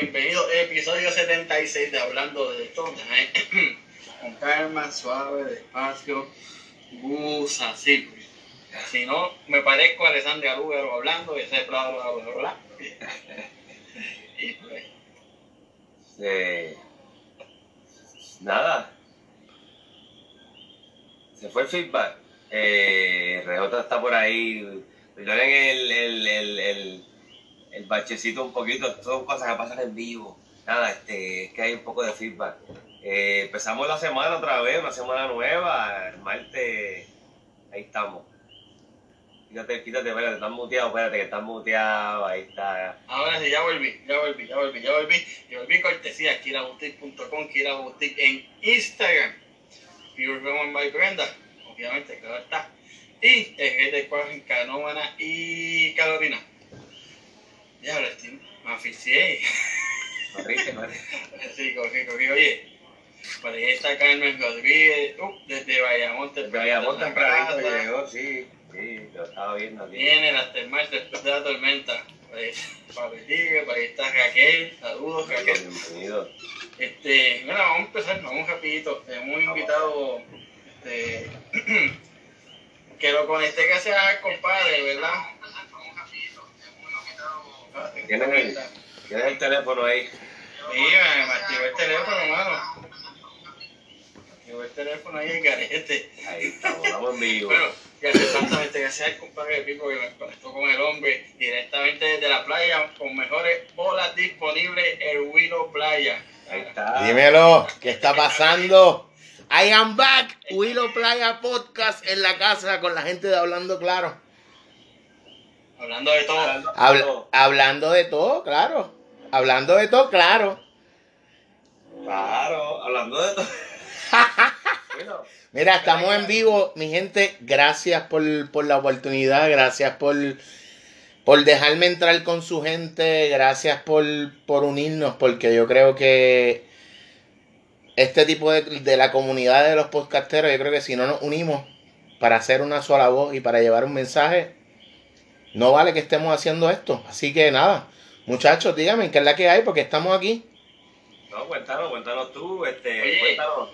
bienvenido episodio 76 de Hablando de todo. Con calma, suave, despacio, así. Si no, me parezco a Alessandra Lúgaro hablando y ese es bla, bla, bla, bla. Y pues, Eh, nada. Se fue el feedback. Eh, RJ está por ahí. El, el, el, el, el bachecito un poquito. Son cosas que pasan en vivo. Nada, este, es que hay un poco de feedback. Eh, empezamos la semana otra vez, una semana nueva. El martes, ahí estamos. Quítate, quítate, espérate, estás muteado, espérate, que estás muteado, ahí está. ahora sí, ya volví, ya volví, ya volví, ya volví. Ya volví cortesía, kiraboutique.com, kiraboutique en Instagram. Pure Roman by Brenda, obviamente, claro está. Y el de Cuadros en Canómana y Carolina. Ya, ahora estoy, me aficié. Corrige, corrige. Sí, cogí, cogí. Oye, por ahí está Carmen Rodríguez, uh, desde. Bayamón la tempranito casa. llegó, sí, sí, lo estaba viendo aquí. Viene el aftermath después de la tormenta. Ahí, Papi Tigre, por ahí está Raquel. Saludos, Raquel. Bienvenido. Este, bueno, vamos a empezar, vamos rapidito. Tenemos un invitado este, que lo conecté casi al compadre, ¿verdad? ¿Tienes el, tienes el teléfono ahí? Sí, me, activó el teléfono, hermano. Activó el teléfono ahí el garete. Ahí estamos, estamos en vivo. Bueno, gracias exactamente, gracias al compadre Pipo que me conectó con el hombre directamente desde la playa con mejores bolas disponibles el Willow Playa. Ahí está. Dímelo, ¿qué está pasando? I am back, Willow Playa Podcast en la casa con la gente de Hablando Claro. Hablando de todo. Habla- hablando de todo, claro. Hablando de todo, claro. Claro, hablando de todo. Bueno, Mira, estamos en vivo, mi gente. Gracias por, por la oportunidad, gracias por, por dejarme entrar con su gente, gracias por, por unirnos, porque yo creo que este tipo de, de la comunidad de los podcasteros, yo creo que si no nos unimos para hacer una sola voz y para llevar un mensaje, no vale que estemos haciendo esto. Así que nada, muchachos, díganme qué es la que hay, porque estamos aquí. no, cuéntanos, cuéntanos tú, este, Oye. cuéntanos.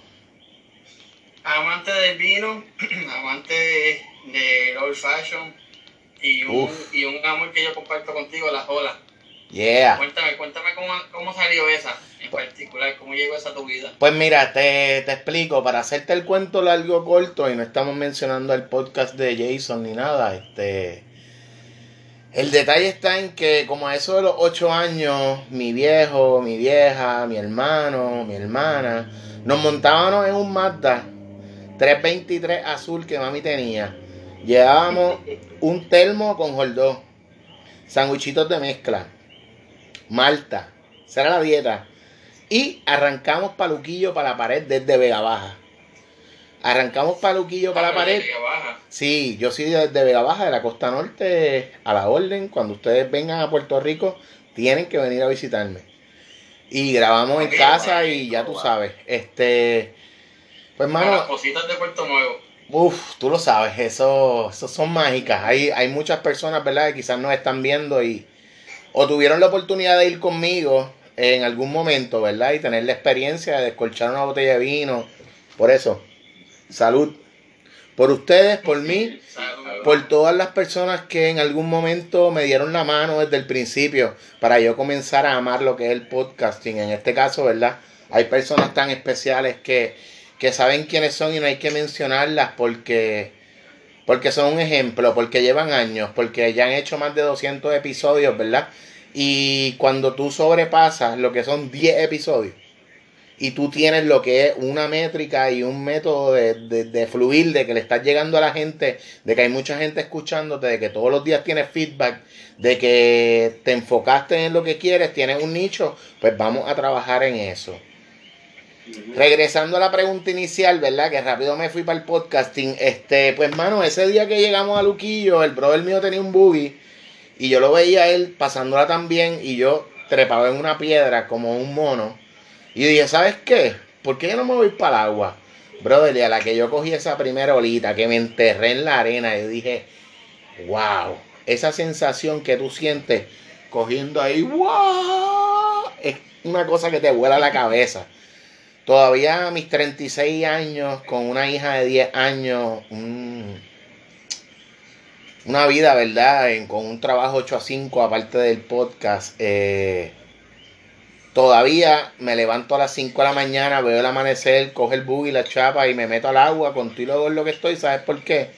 Amante del vino, amante de, del old fashion y un, Uf. y un amor que yo comparto contigo, las olas. Yeah. Cuéntame, cuéntame cómo, cómo salió esa en particular, cómo llegó esa a tu vida. Pues mira, te, te explico, para hacerte el cuento largo corto, y no estamos mencionando el podcast de Jason ni nada, este. El detalle está en que como a eso de los ocho años, mi viejo, mi vieja, mi hermano, mi hermana, nos montábamos en un Mazda 323 azul que mami tenía. Llevábamos un termo con jordó, sandwichitos de mezcla, malta, esa era la dieta. Y arrancamos paluquillo para la pared desde Vega Baja. Arrancamos paluquillo para la pared. Que baja. Sí, yo soy desde Vega Baja, de la costa norte, a la orden. Cuando ustedes vengan a Puerto Rico, tienen que venir a visitarme. Y grabamos en casa y ya tú sabes. Este, pues Para las cositas de Puerto Nuevo. uff, tú lo sabes, eso, eso son mágicas. Hay, hay muchas personas, ¿verdad?, que quizás nos están viendo y o tuvieron la oportunidad de ir conmigo en algún momento, ¿verdad? Y tener la experiencia de descolchar una botella de vino. Por eso, salud. Por ustedes, por mí, por todas las personas que en algún momento me dieron la mano desde el principio para yo comenzar a amar lo que es el podcasting. En este caso, ¿verdad? Hay personas tan especiales que, que saben quiénes son y no hay que mencionarlas porque, porque son un ejemplo, porque llevan años, porque ya han hecho más de 200 episodios, ¿verdad? Y cuando tú sobrepasas lo que son 10 episodios y tú tienes lo que es una métrica y un método de, de, de fluir, de que le estás llegando a la gente, de que hay mucha gente escuchándote, de que todos los días tienes feedback, de que te enfocaste en lo que quieres, tienes un nicho, pues vamos a trabajar en eso. Regresando a la pregunta inicial, ¿verdad? Que rápido me fui para el podcasting. Este, pues, mano, ese día que llegamos a Luquillo, el brother mío tenía un buggy y yo lo veía a él pasándola también y yo trepaba en una piedra como un mono. Y dije, ¿sabes qué? ¿Por qué yo no me voy para el agua? Brother, a la que yo cogí esa primera olita, que me enterré en la arena, yo dije, wow, esa sensación que tú sientes cogiendo ahí, wow, es una cosa que te vuela la cabeza. Todavía a mis 36 años, con una hija de 10 años, una vida, ¿verdad? con un trabajo 8 a 5 aparte del podcast. Eh, todavía me levanto a las 5 de la mañana, veo el amanecer, coge el bug y la chapa y me meto al agua con todo lo que estoy. ¿Sabes por qué?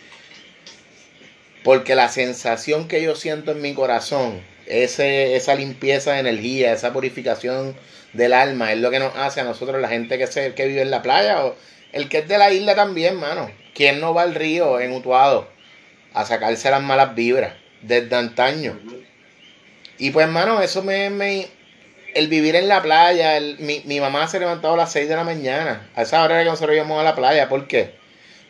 Porque la sensación que yo siento en mi corazón, ese, esa limpieza de energía, esa purificación del alma, es lo que nos hace a nosotros, la gente que, se, que vive en la playa o el que es de la isla también, mano. ¿Quién no va al río en Utuado a sacarse las malas vibras desde antaño? Y pues, mano, eso me el vivir en la playa, mi, mi, mamá se levantaba a las 6 de la mañana. A esa hora era que nosotros íbamos a la playa. ¿Por qué?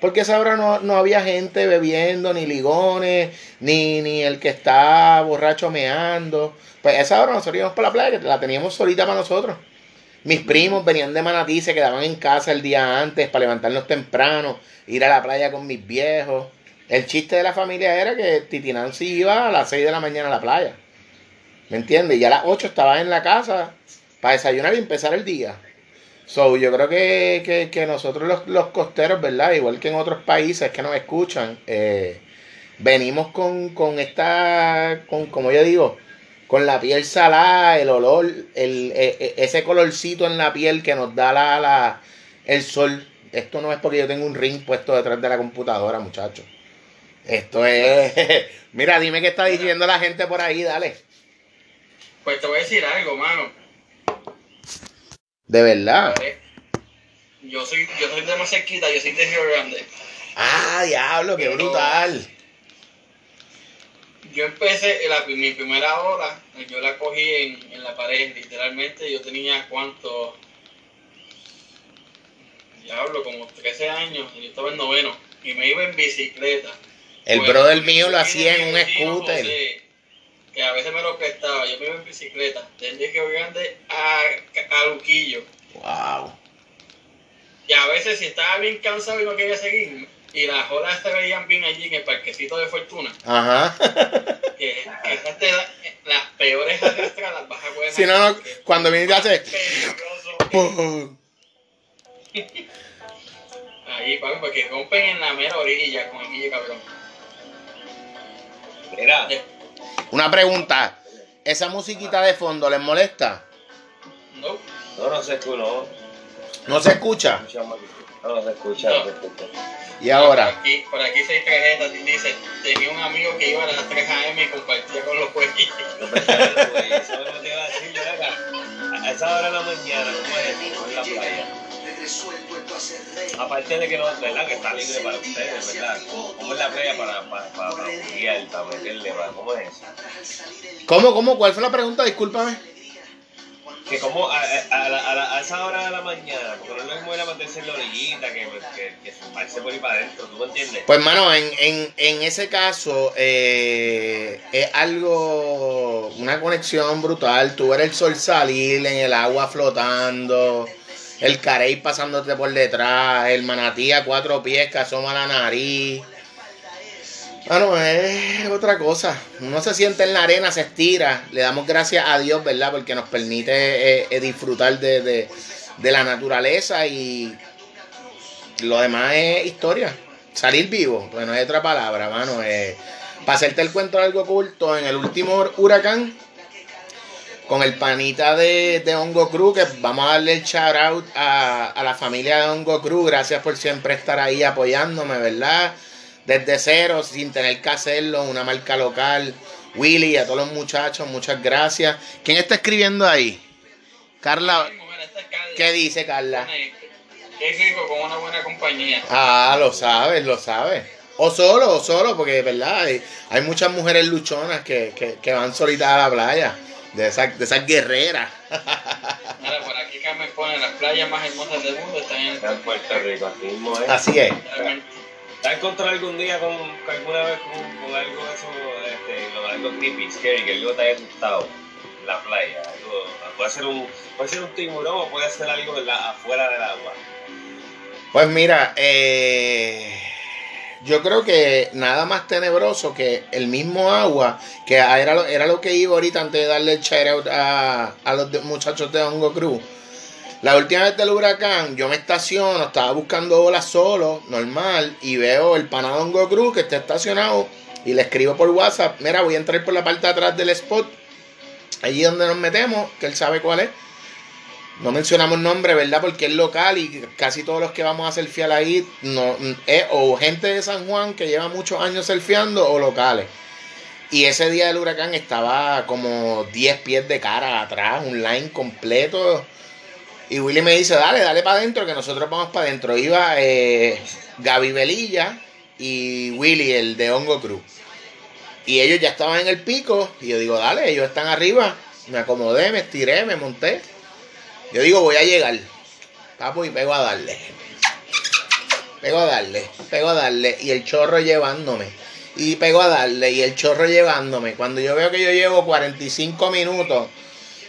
Porque esa hora no, había gente bebiendo, ni ligones, ni, ni el que está borracho meando. Pues esa hora nosotros íbamos para la playa, que la teníamos solita para nosotros. Mis primos venían de Manatí, se quedaban en casa el día antes para levantarnos temprano, ir a la playa con mis viejos. El chiste de la familia era que Titi Nancy iba a las 6 de la mañana a la playa. ¿Me entiendes? Y a las 8 estaba en la casa para desayunar y empezar el día. So, yo creo que, nosotros los, costeros, ¿verdad? Igual que en otros países que nos escuchan, eh, venimos con, esta, con, como yo digo, con la piel salada, el olor, el, e, e, ese colorcito en la piel que nos da la, la, el sol. Esto no es porque yo tengo un ring puesto detrás de la computadora, muchachos. Esto es... Mira, dime qué está diciendo la gente por ahí, dale. Pues te voy a decir algo, mano de verdad. Yo soy, yo soy de más cerquita, yo soy de Río Grande. Ah, diablo, qué brutal. Yo empecé, la, mi primera hora, yo la cogí en, en la pared, literalmente yo tenía cuánto, diablo, como 13 años, yo estaba en noveno, y me iba en bicicleta. El pues, brother mío lo hacía en un scooter. Que a veces me lo prestaba, yo me iba en bicicleta, desde Río Grande a, a Luquillo Wow. Y a veces si estaba bien cansado y no quería seguir, y las olas se veían bien allí en el parquecito de Fortuna. Ajá. Que, que esas te da, las peores arrastradas vas a poder Si no, no cuando vienes a hacer. Ahí, papi, porque rompen en la mera orilla con el guille cabrón. Mira. Una pregunta. ¿Esa musiquita de fondo les molesta? No. No, no se escucha, no. ¿No se escucha? No, se escucha. ¿Y ahora? Por aquí, por aquí se dice, tenía un amigo que iba a las 3 a.m. y compartía con los jueguitos. No, eso es lo que te iba a decir, yo acá. A esa hora de la mañana, ¿cómo es en la playa? Aparte de que no, ¿verdad? Que está libre para ustedes, ¿verdad? ¿Cómo es la playa para, para, para, para para meterle, para, ¿cómo es eso? ¿Cómo, cómo? ¿Cuál fue la pregunta? Discúlpame que como a, a, a, esa hora de la mañana, porque no es lo mismo ir a meterse en la orillita que, que, que sumarse por ahí para adentro, ¿tú me entiendes? Pues, mano, en, en, en ese caso eh, es algo, una conexión brutal. Tú ver el sol salir en el agua flotando, el carey pasándote por detrás, el manatí a cuatro pies que asoma la nariz. Bueno, es otra cosa. Uno se siente en la arena, se estira. Le damos gracias a Dios, ¿verdad? Porque nos permite eh, eh, disfrutar de, la naturaleza y lo demás es historia. Salir vivo, pues no hay otra palabra, mano. Eh, para hacerte el cuento de algo oculto, en el último huracán, con el panita de, de Hongo Cruz, que vamos a darle el shout out a, a la familia de Hongo Cruz. Gracias por siempre estar ahí apoyándome, ¿verdad? desde cero, sin tener que hacerlo, una marca local. Willy, a todos los muchachos, muchas gracias. ¿Quién está escribiendo ahí? Carla. ¿Qué dice Carla? Es rico con una buena compañía. Ah, lo sabes, lo sabes. O solo, o solo, porque verdad hay, muchas mujeres luchonas que, que, que, van solitas a la playa, de esas de esas guerreras. Mira, por aquí Carmen pone las playas más hermosas del mundo están en Puerto Rico, así mismo es. Así es. ¿Te has encontrado algún día con, alguna vez con, algo eso, este, algo creepy, scary, que algo te haya asustado en la playa? puede, ser un, puede ser un tiburón o puede ser algo afuera del agua. Pues mira, eh, yo creo que nada más tenebroso que el mismo agua, que era lo, era lo que iba ahorita antes de darle el shout a, a los muchachos de Hongo Cruz. La última vez del huracán, yo me estaciono, estaba buscando olas solo, normal, y veo el panado Hongo Cruz que está estacionado y le escribo por WhatsApp, mira, voy a entrar por la parte de atrás del spot, allí donde nos metemos, que él sabe cuál es no mencionamos nombre, ¿verdad? Porque es local y casi todos los que vamos a surfear ahí no, es o gente de San Juan que lleva muchos años surfeando o locales. Y ese día del huracán estaba como 10 pies de cara atrás, un line completo. Y Willy me dice, dale, dale para adentro, que nosotros vamos para adentro. Iba eh, Gaby Velilla y Willy, el de Hongo Cruz. Y ellos ya estaban en el pico. Y yo digo, dale, ellos están arriba. Me acomodé, me estiré, me monté. Yo digo, voy a llegar. Papo, y pego a darle. Pego a darle, pego a darle. Y el chorro llevándome. Y pego a darle. Y el chorro llevándome. Cuando yo veo que yo llevo 45 minutos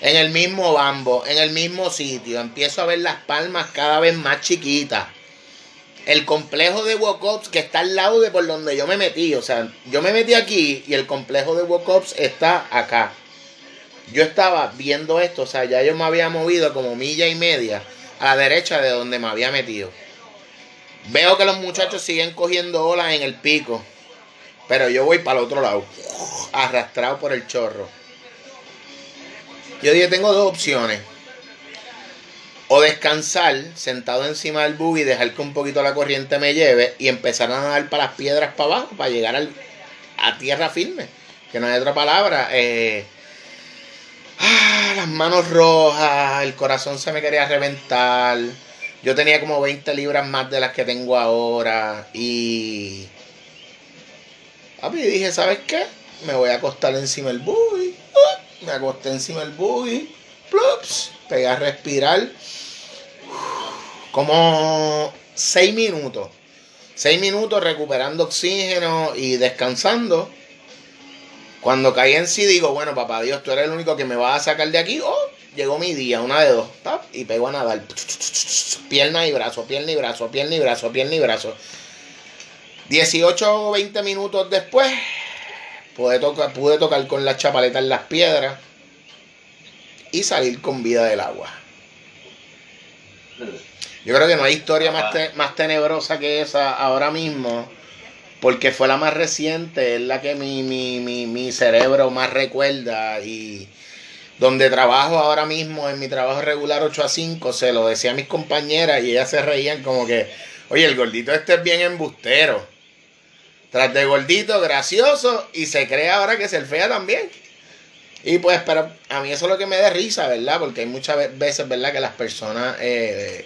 en el mismo bambo, en el mismo sitio, empiezo a ver las palmas cada vez más chiquitas. El complejo de Wokops que está al lado de por donde yo me metí. O sea, yo me metí aquí y el complejo de Wokops está acá yo estaba viendo esto, o sea, ya yo me había movido como milla y media a la derecha de donde me había metido. Veo que los muchachos siguen cogiendo olas en el pico, pero yo voy para el otro lado, arrastrado por el chorro. Yo dije, tengo dos opciones. O descansar sentado encima del buggy dejar que un poquito la corriente me lleve y empezar a nadar para las piedras para abajo para llegar a tierra firme. Que no hay otra palabra. Eh, Ah, las manos rojas, el corazón se me quería reventar. Yo tenía como 20 libras más de las que tengo ahora. Y. Papi, dije, ¿sabes qué? Me voy a acostar encima del buggy. Me acosté encima del buggy. Plups. Pegué a respirar. Como 6 minutos. 6 minutos recuperando oxígeno y descansando. Cuando caí en sí, digo, bueno, papá Dios, tú eres el único que me va a sacar de aquí. Oh, llegó mi día, una de dos. y pego a nadar. Pierna y brazo, pierna y brazo, pierna y brazo, pierna y brazo. 18 o 20 minutos después, pude tocar, pude tocar con la chapaleta en las piedras y salir con vida del agua. Yo creo que no hay historia más, más tenebrosa que esa ahora mismo porque fue la más reciente, es la que mi, mi, mi, mi cerebro más recuerda y donde trabajo ahora mismo en mi trabajo regular 8 a 5, se lo decía a mis compañeras y ellas se reían como que, oye, el gordito este es bien embustero. Tras de gordito, gracioso y se cree ahora que es el fea también. Y pues, pero a mí eso es lo que me da risa, ¿verdad? Porque hay muchas veces, ¿verdad? Que las personas eh,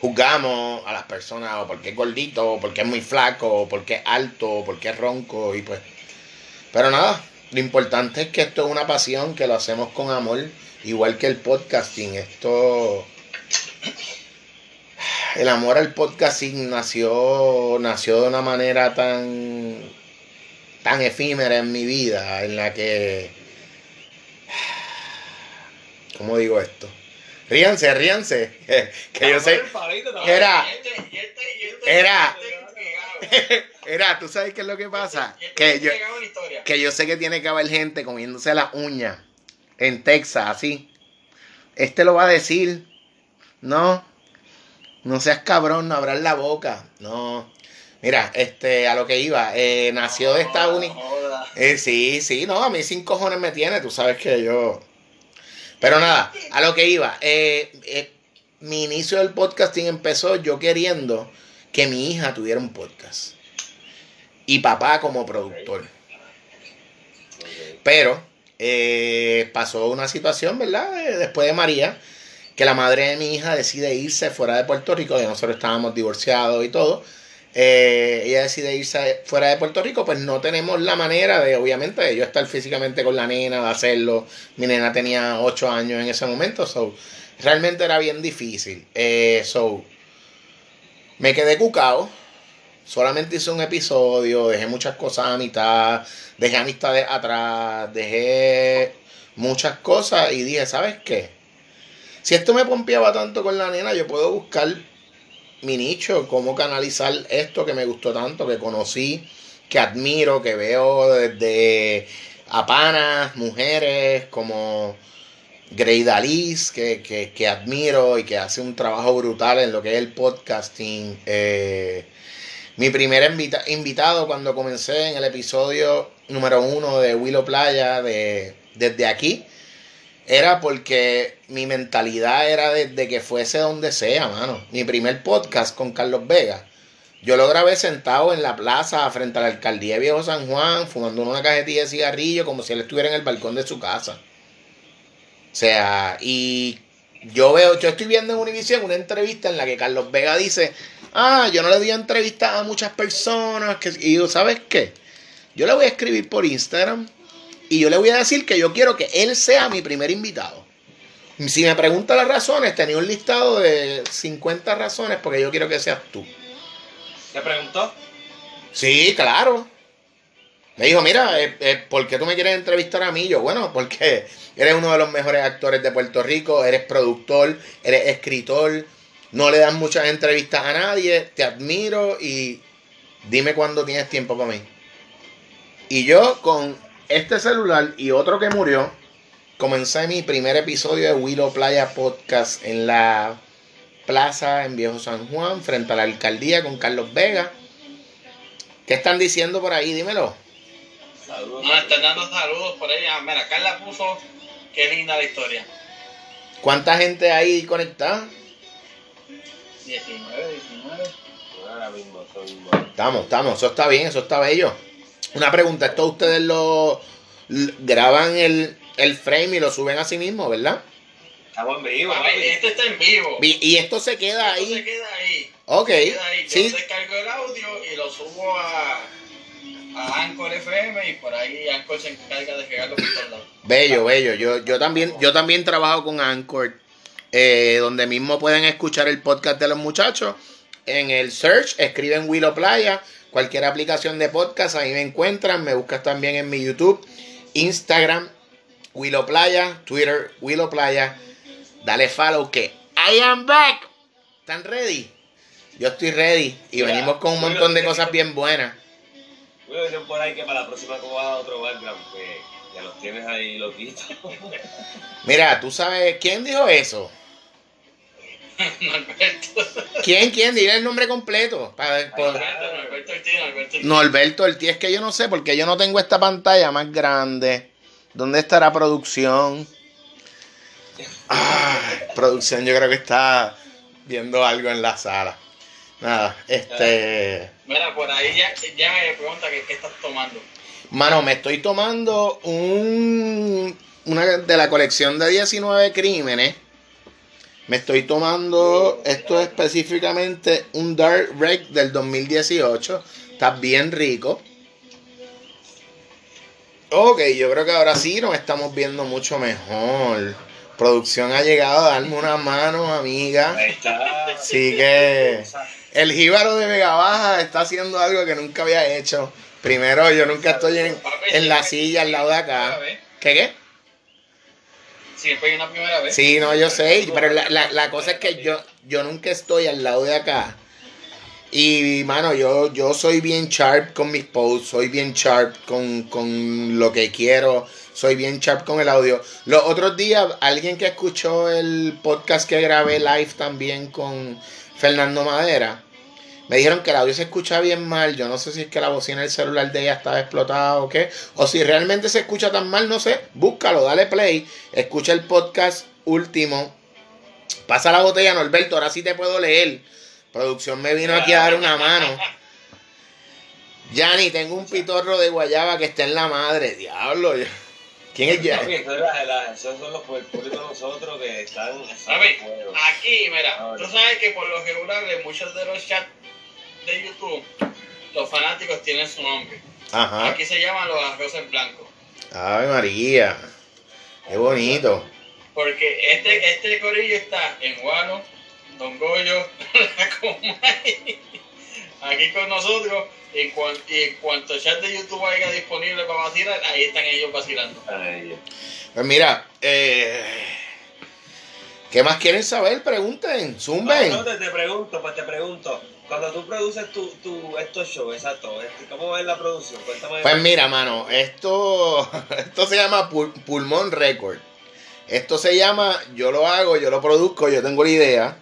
juzgamos a las personas o porque es gordito, o porque es muy flaco, o porque es alto, o porque es ronco y pues. Pero nada, lo importante es que esto es una pasión, que lo hacemos con amor, igual que el podcasting. Esto. El amor al podcasting nació, nació de una manera tan, tan efímera en mi vida, en la que. ¿Cómo digo esto? Ríanse, ríanse. Que yo sé. Era. Era. Era, tú sabes qué es lo que pasa. Que yo, que yo sé que tiene que haber gente comiéndose las uñas en Texas, así. Este lo va a decir. No. No seas cabrón, no abras la boca. No. Mira, este, a lo que iba, eh, nació de Estados Unidos. Eh, sí, sí, no, a mí sin cojones me tiene, tú sabes que yo pero nada, a lo que iba. Eh, eh, mi inicio del podcasting empezó yo queriendo que mi hija tuviera un podcast. Y papá como productor. Pero eh, pasó una situación, ¿verdad? Después de María, que la madre de mi hija decide irse fuera de Puerto Rico, que nosotros estábamos divorciados y todo. Eh, ella decide irse fuera de Puerto Rico, pues no tenemos la manera de, obviamente, de yo estar físicamente con la nena, de hacerlo. Mi nena tenía 8 años en ese momento, so realmente era bien difícil. Eh, so me quedé cucao. Solamente hice un episodio, dejé muchas cosas a mitad, dejé amistades atrás, dejé muchas cosas y dije, ¿sabes qué? Si esto me pompeaba tanto con la nena, yo puedo buscar mi nicho, cómo canalizar esto que me gustó tanto, que conocí, que admiro, que veo desde a panas, mujeres, como Grey Dalis, que, que, que, admiro y que hace un trabajo brutal en lo que es el podcasting. Eh, mi primer invitado cuando comencé en el episodio número uno de Willow Playa, de Desde aquí, era porque mi mentalidad era desde que fuese donde sea, mano. Mi primer podcast con Carlos Vega. Yo lo grabé sentado en la plaza frente a la alcaldía de Viejo San Juan, fumando una cajetilla de cigarrillo como si él estuviera en el balcón de su casa. O sea, y yo veo, yo estoy viendo en Univision una entrevista en la que Carlos Vega dice, ah, yo no le doy entrevistas a muchas personas, que, y yo, ¿sabes qué? Yo le voy a escribir por Instagram y yo le voy a decir que yo quiero que él sea mi primer invitado. Si me pregunta las razones, tenía un listado de 50 razones porque yo quiero que seas tú. ¿Te preguntó? Sí, claro. Me dijo, mira, eh, eh, ¿por qué tú me quieres entrevistar a mí? Yo, bueno, porque eres uno de los mejores actores de Puerto Rico, eres productor, eres escritor, no le das muchas entrevistas a nadie, te admiro y dime cuándo tienes tiempo para mí. Y yo con este celular y otro que murió, comencé mi primer episodio de Willow Playa Podcast en la plaza en Viejo San Juan, frente a la alcaldía con Carlos Vega. ¿Qué están diciendo por ahí? Dímelo. Saludos. Nos están dando saludos por ahí. Ah, mira, Carla puso qué linda la historia. ¿Cuánta gente hay conectada? 19, 19. Ahora mismo, Estamos, estamos, eso está bien, eso está bello. Una pregunta, ¿esto ustedes lo graban el, el frame y lo suben a sí mismo, verdad? Estamos en vivo. este está en vivo. Y, esto se queda esto ahí. Se queda ahí. Ok. Se queda ahí. Yo sí. descargo el audio y lo subo a, a Anchor FM y por ahí Anchor se encarga de pegarlo por todos lados. Bello, bello. Yo, yo también, yo también trabajo con Anchor, eh, donde mismo pueden escuchar el podcast de los muchachos. En el search escriben Willow Playa cualquier aplicación de podcast, ahí me encuentran. Me buscas también en mi YouTube, Instagram, Willow Playa, Twitter, Willow Playa. Dale follow que I am back. ¿Están ready? Yo estoy ready y venimos con un montón de cosas bien buenas. Bueno, dicen por ahí que para la próxima como a otro background, que ya los tienes ahí loquitos. Mira, tú sabes, ¿quién dijo eso? Norberto. ¿Quién, quién? Dile el nombre completo. Para, por... Norberto Ortiz, Norberto Ortiz. Norberto Ortiz, es que yo no sé, porque yo no tengo esta pantalla más grande. ¿Dónde estará producción? Ah, producción, yo creo que está viendo algo en la sala. Nada, este. Mira, por ahí ya, ya me pregunta que qué estás tomando. Mano, me estoy tomando un. Una de la colección de 19 crímenes. Me estoy tomando esto específicamente un Dark Red del 2018. Está bien rico. Ok, yo creo que ahora sí nos estamos viendo mucho mejor. Producción ha llegado a darme una mano, amiga. Ahí está. Así que el jíbaro de Vega Baja está haciendo algo que nunca había hecho. Primero, yo nunca estoy en, en la silla al lado de acá. ¿Qué qué? Siempre hay una primera vez. Sí, no, yo sé, pero la, la, la cosa es que yo, yo nunca estoy al lado de acá. Y, mano, yo, yo soy bien sharp con mis posts, soy bien sharp con, con lo que quiero, soy bien sharp con el audio. Los otros días, alguien que escuchó el podcast que grabé live también con Fernando Madera, me dijeron que el audio se escucha bien mal. Yo no sé si es que la bocina del celular de ella estaba explotada o qué. O si realmente se escucha tan mal, no sé. Búscalo, dale play. Escucha el podcast último. Pasa la botella, Norberto. Ahora sí te puedo leer. Producción me vino aquí a dar una mano. Yanni, tengo un pitorro de guayaba que está en la madre. Diablo. ¿Quién es Yanni? Esos son los puertos de nosotros que están. Aquí, mira, tú sabes que por lo regular en muchos de los chats de YouTube, los fanáticos tienen su nombre. Ajá. Aquí se llaman los arroces blancos. Ave María. Qué bonito. Porque este, este corillo está en Guano, Don Goyo, la Comay, aquí con nosotros. En cuan- y en cuanto chat de YouTube haya disponible para vacilar, ahí están ellos vacilando. Ay, Pues mira, eh, ¿Qué más quieren saber? Pregunten, zumben. No, no, te, te pregunto, pues te pregunto. Cuando tú produces tu, tu, estos shows, exacto, este, ¿cómo es la producción? Cuéntame. Pues mira, mano, esto, esto se llama Pul- Pulmón Record. Esto se llama, yo lo hago, yo lo produzco, yo tengo la idea.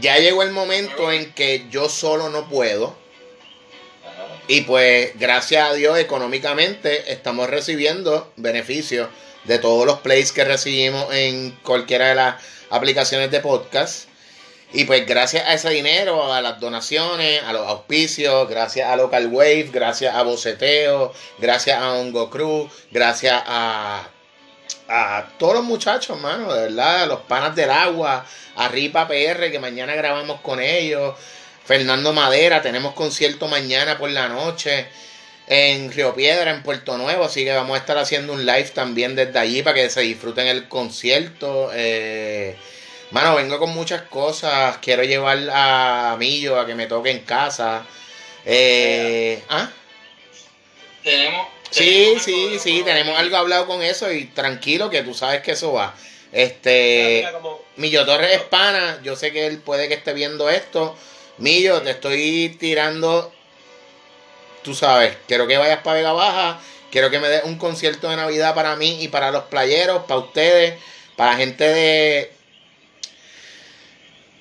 Ya llegó el momento en que yo solo no puedo. Y pues, gracias a Dios, económicamente estamos recibiendo beneficios de todos los plays que recibimos en cualquiera de las aplicaciones de podcast. Y pues gracias a ese dinero, a las donaciones, a los auspicios, gracias a Local Wave, gracias a Boceteo, gracias a Hongo Cruz, gracias a, a todos los muchachos, mano, de verdad, a los panas del agua, a Ripa PR, que mañana grabamos con ellos, Fernando Madera, tenemos concierto mañana por la noche en Río Piedra, en Puerto Nuevo, así que vamos a estar haciendo un live también desde allí para que se disfruten el concierto. Eh, mano, vengo con muchas cosas, quiero llevar a Millo a que me toque en casa. Eh, ¿ah? Tenemos. Sí, tenemos sí, algo- sí, tenemos algo hablado con eso y tranquilo que tú sabes que eso va. Este, mira como- Millo Torres es pana, yo sé que él puede que esté viendo esto. Millo, te estoy tirando, tú sabes, quiero que vayas para Vega Baja, quiero que me des un concierto de Navidad para mí y para los playeros, para ustedes, para gente de...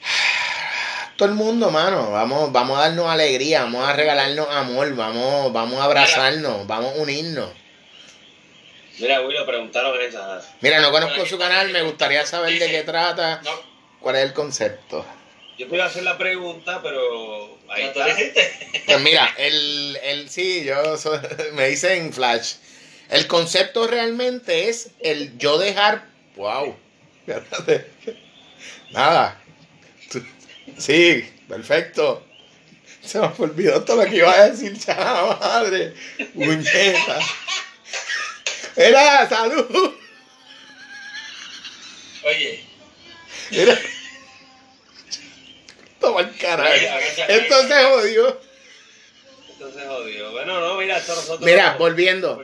Todo el mundo, mano, vamos, vamos a darnos alegría, vamos a regalarnos amor, vamos, vamos a abrazarnos, vamos a unirnos. Mira, Willow, preguntaron esa. Mira, no conozco su canal, me gustaría saber de qué trata, No, cuál es el concepto. Yo a hacer la pregunta, pero ahí ¿ya tú está. Pues mira, el, el sí, yo so- me dicen Flash. El concepto realmente es el yo dejar. Wow. Nada. Sí, perfecto. Se me olvidó todo lo que iba a decir, chava madre. Muñeca. Era, salud. Oye, Mira. Toma el carajo. Oye, a ver, Esto se jodió. Bueno, no, mira, esto nosotros. Mira, volviendo.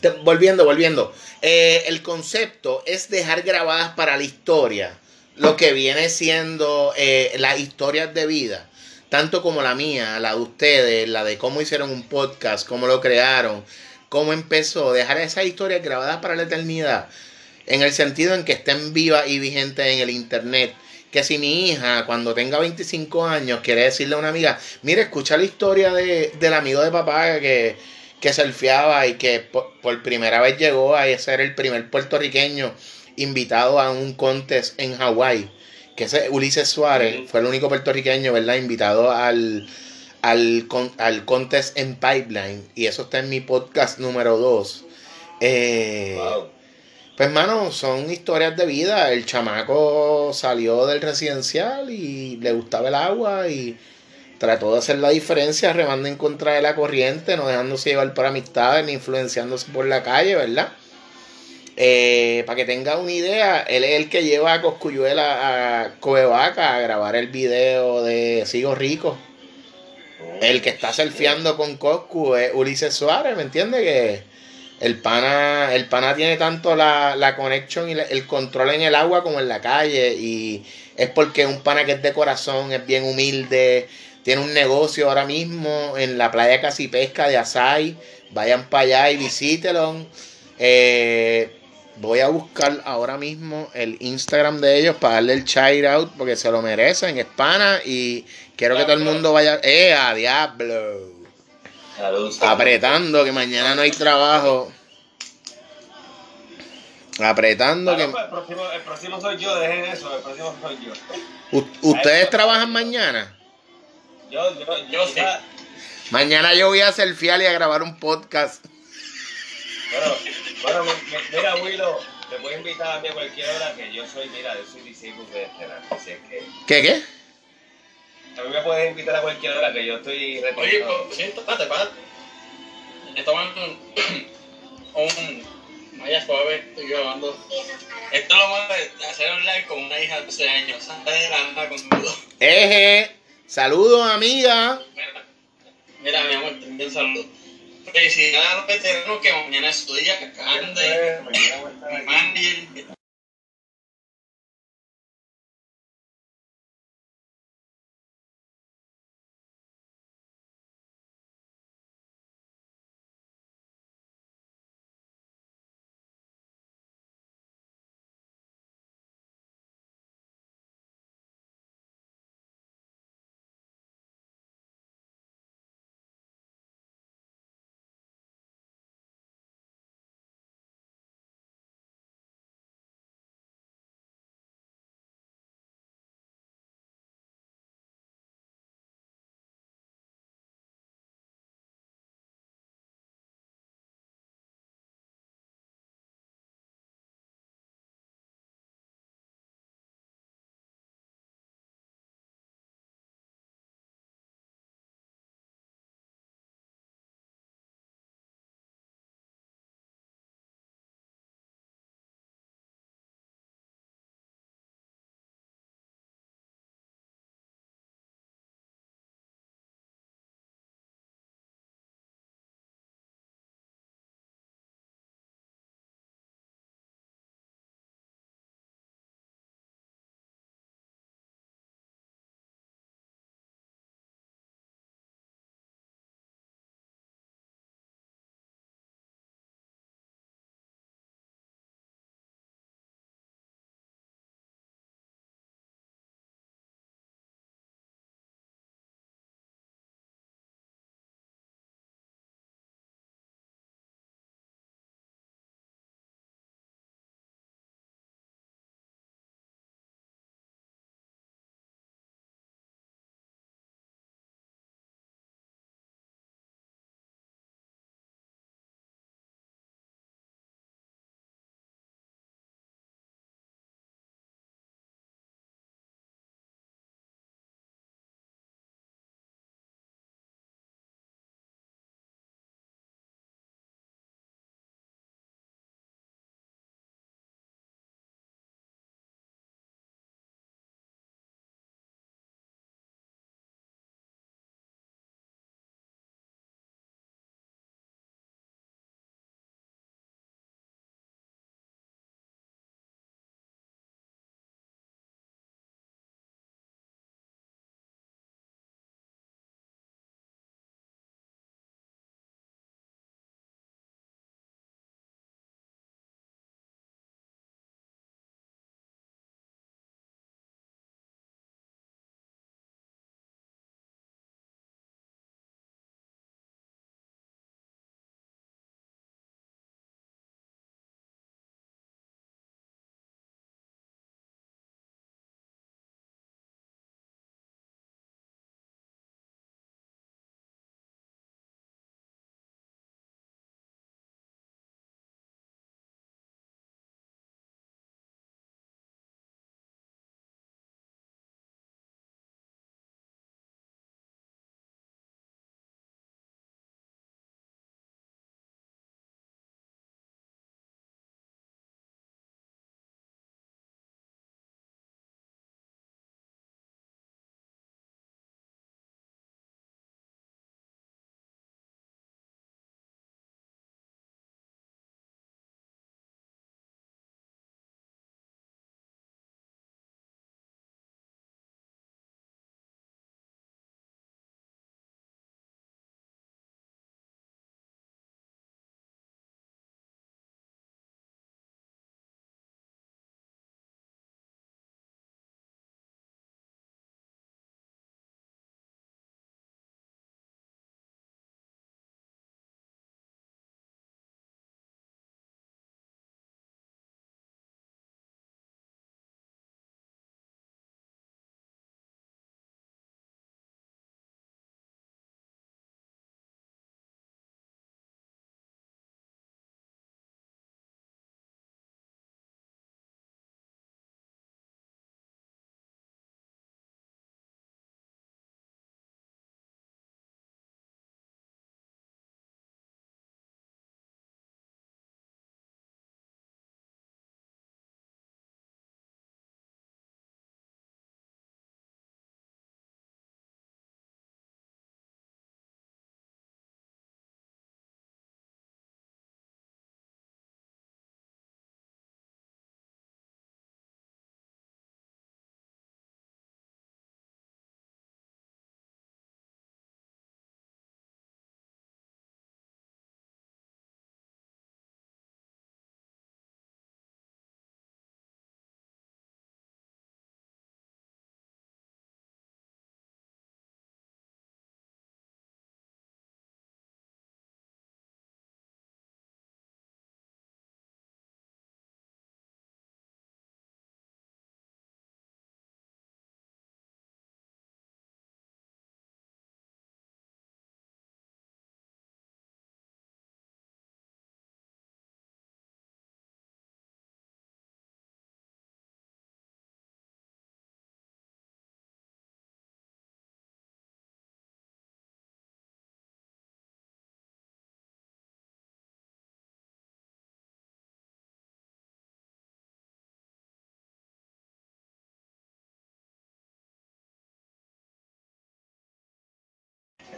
Te- volviendo, volviendo. Eh, el concepto es dejar grabadas para la historia lo que viene siendo eh, las historias de vida, tanto como la mía, la de ustedes, la de cómo hicieron un podcast, cómo lo crearon, cómo empezó, dejar esas historias grabadas para la eternidad, en el sentido en que estén vivas y vigentes en el internet. Que si mi hija, cuando tenga 25 años, quiere decirle a una amiga, mire, escucha la historia de, del amigo de papá que, que surfeaba y que por, por primera vez llegó a ser el primer puertorriqueño invitado a un contest en Hawái. Que ese Ulises Suárez fue el único puertorriqueño, ¿verdad? Invitado al, al, con- al contest en Pipeline. Y eso está en mi podcast número 2. Eh, Wow. pues, mano, son historias de vida. El chamaco salió del residencial y le gustaba el agua y trató de hacer la diferencia remando en contra de la corriente, no dejándose llevar por amistades ni influenciándose por la calle, ¿verdad? Eh, para que tenga una idea, él es el que lleva a Coscuyuela a Coevaca a grabar el video de Sigo Rico. El que está surfeando con Coscu es Ulises Suárez, ¿me entiendes? Que el pana, el pana tiene tanto la, la conexión y la- el control en el agua como en la calle. Y es porque es un pana que es de corazón, es bien humilde, tiene un negocio ahora mismo en la playa Casi Pesca de Asai. Vayan para allá y visítelo. Eh, voy a buscar ahora mismo el Instagram de ellos para darle el shout out porque se lo merecen, es pana y quiero que todo el mundo vaya. ¡Eh, a diablo! Salud. Apretando que mañana no hay trabajo. Apretando que. pues, el, próximo, el próximo soy yo, dejen eso, el próximo soy yo. U- ¿Ustedes trabajan mañana? Yo, yo, Yo sí. Mañana yo voy a hacer fiel y a grabar un podcast. Bueno, bueno, mi- mi- mira, Willow, te puedo invitar a mí a cualquier hora que yo soy, mira, yo soy discípulo de Estelar, así es que ¿Qué qué? a mí me puedes invitar a cualquier hora que yo estoy oye, retirado. pues, siento, espérate, espérate. Estamos en un. Vaya suave, estoy grabando. Esto lo vamos a hacer un live con una hija de 12 años. Santa de la anda conmigo. Eje. Saludos, amiga. Mira, mira, mi amor, también saludo. Felicidades a los veteranos que mañana es su día. Cande, Mañana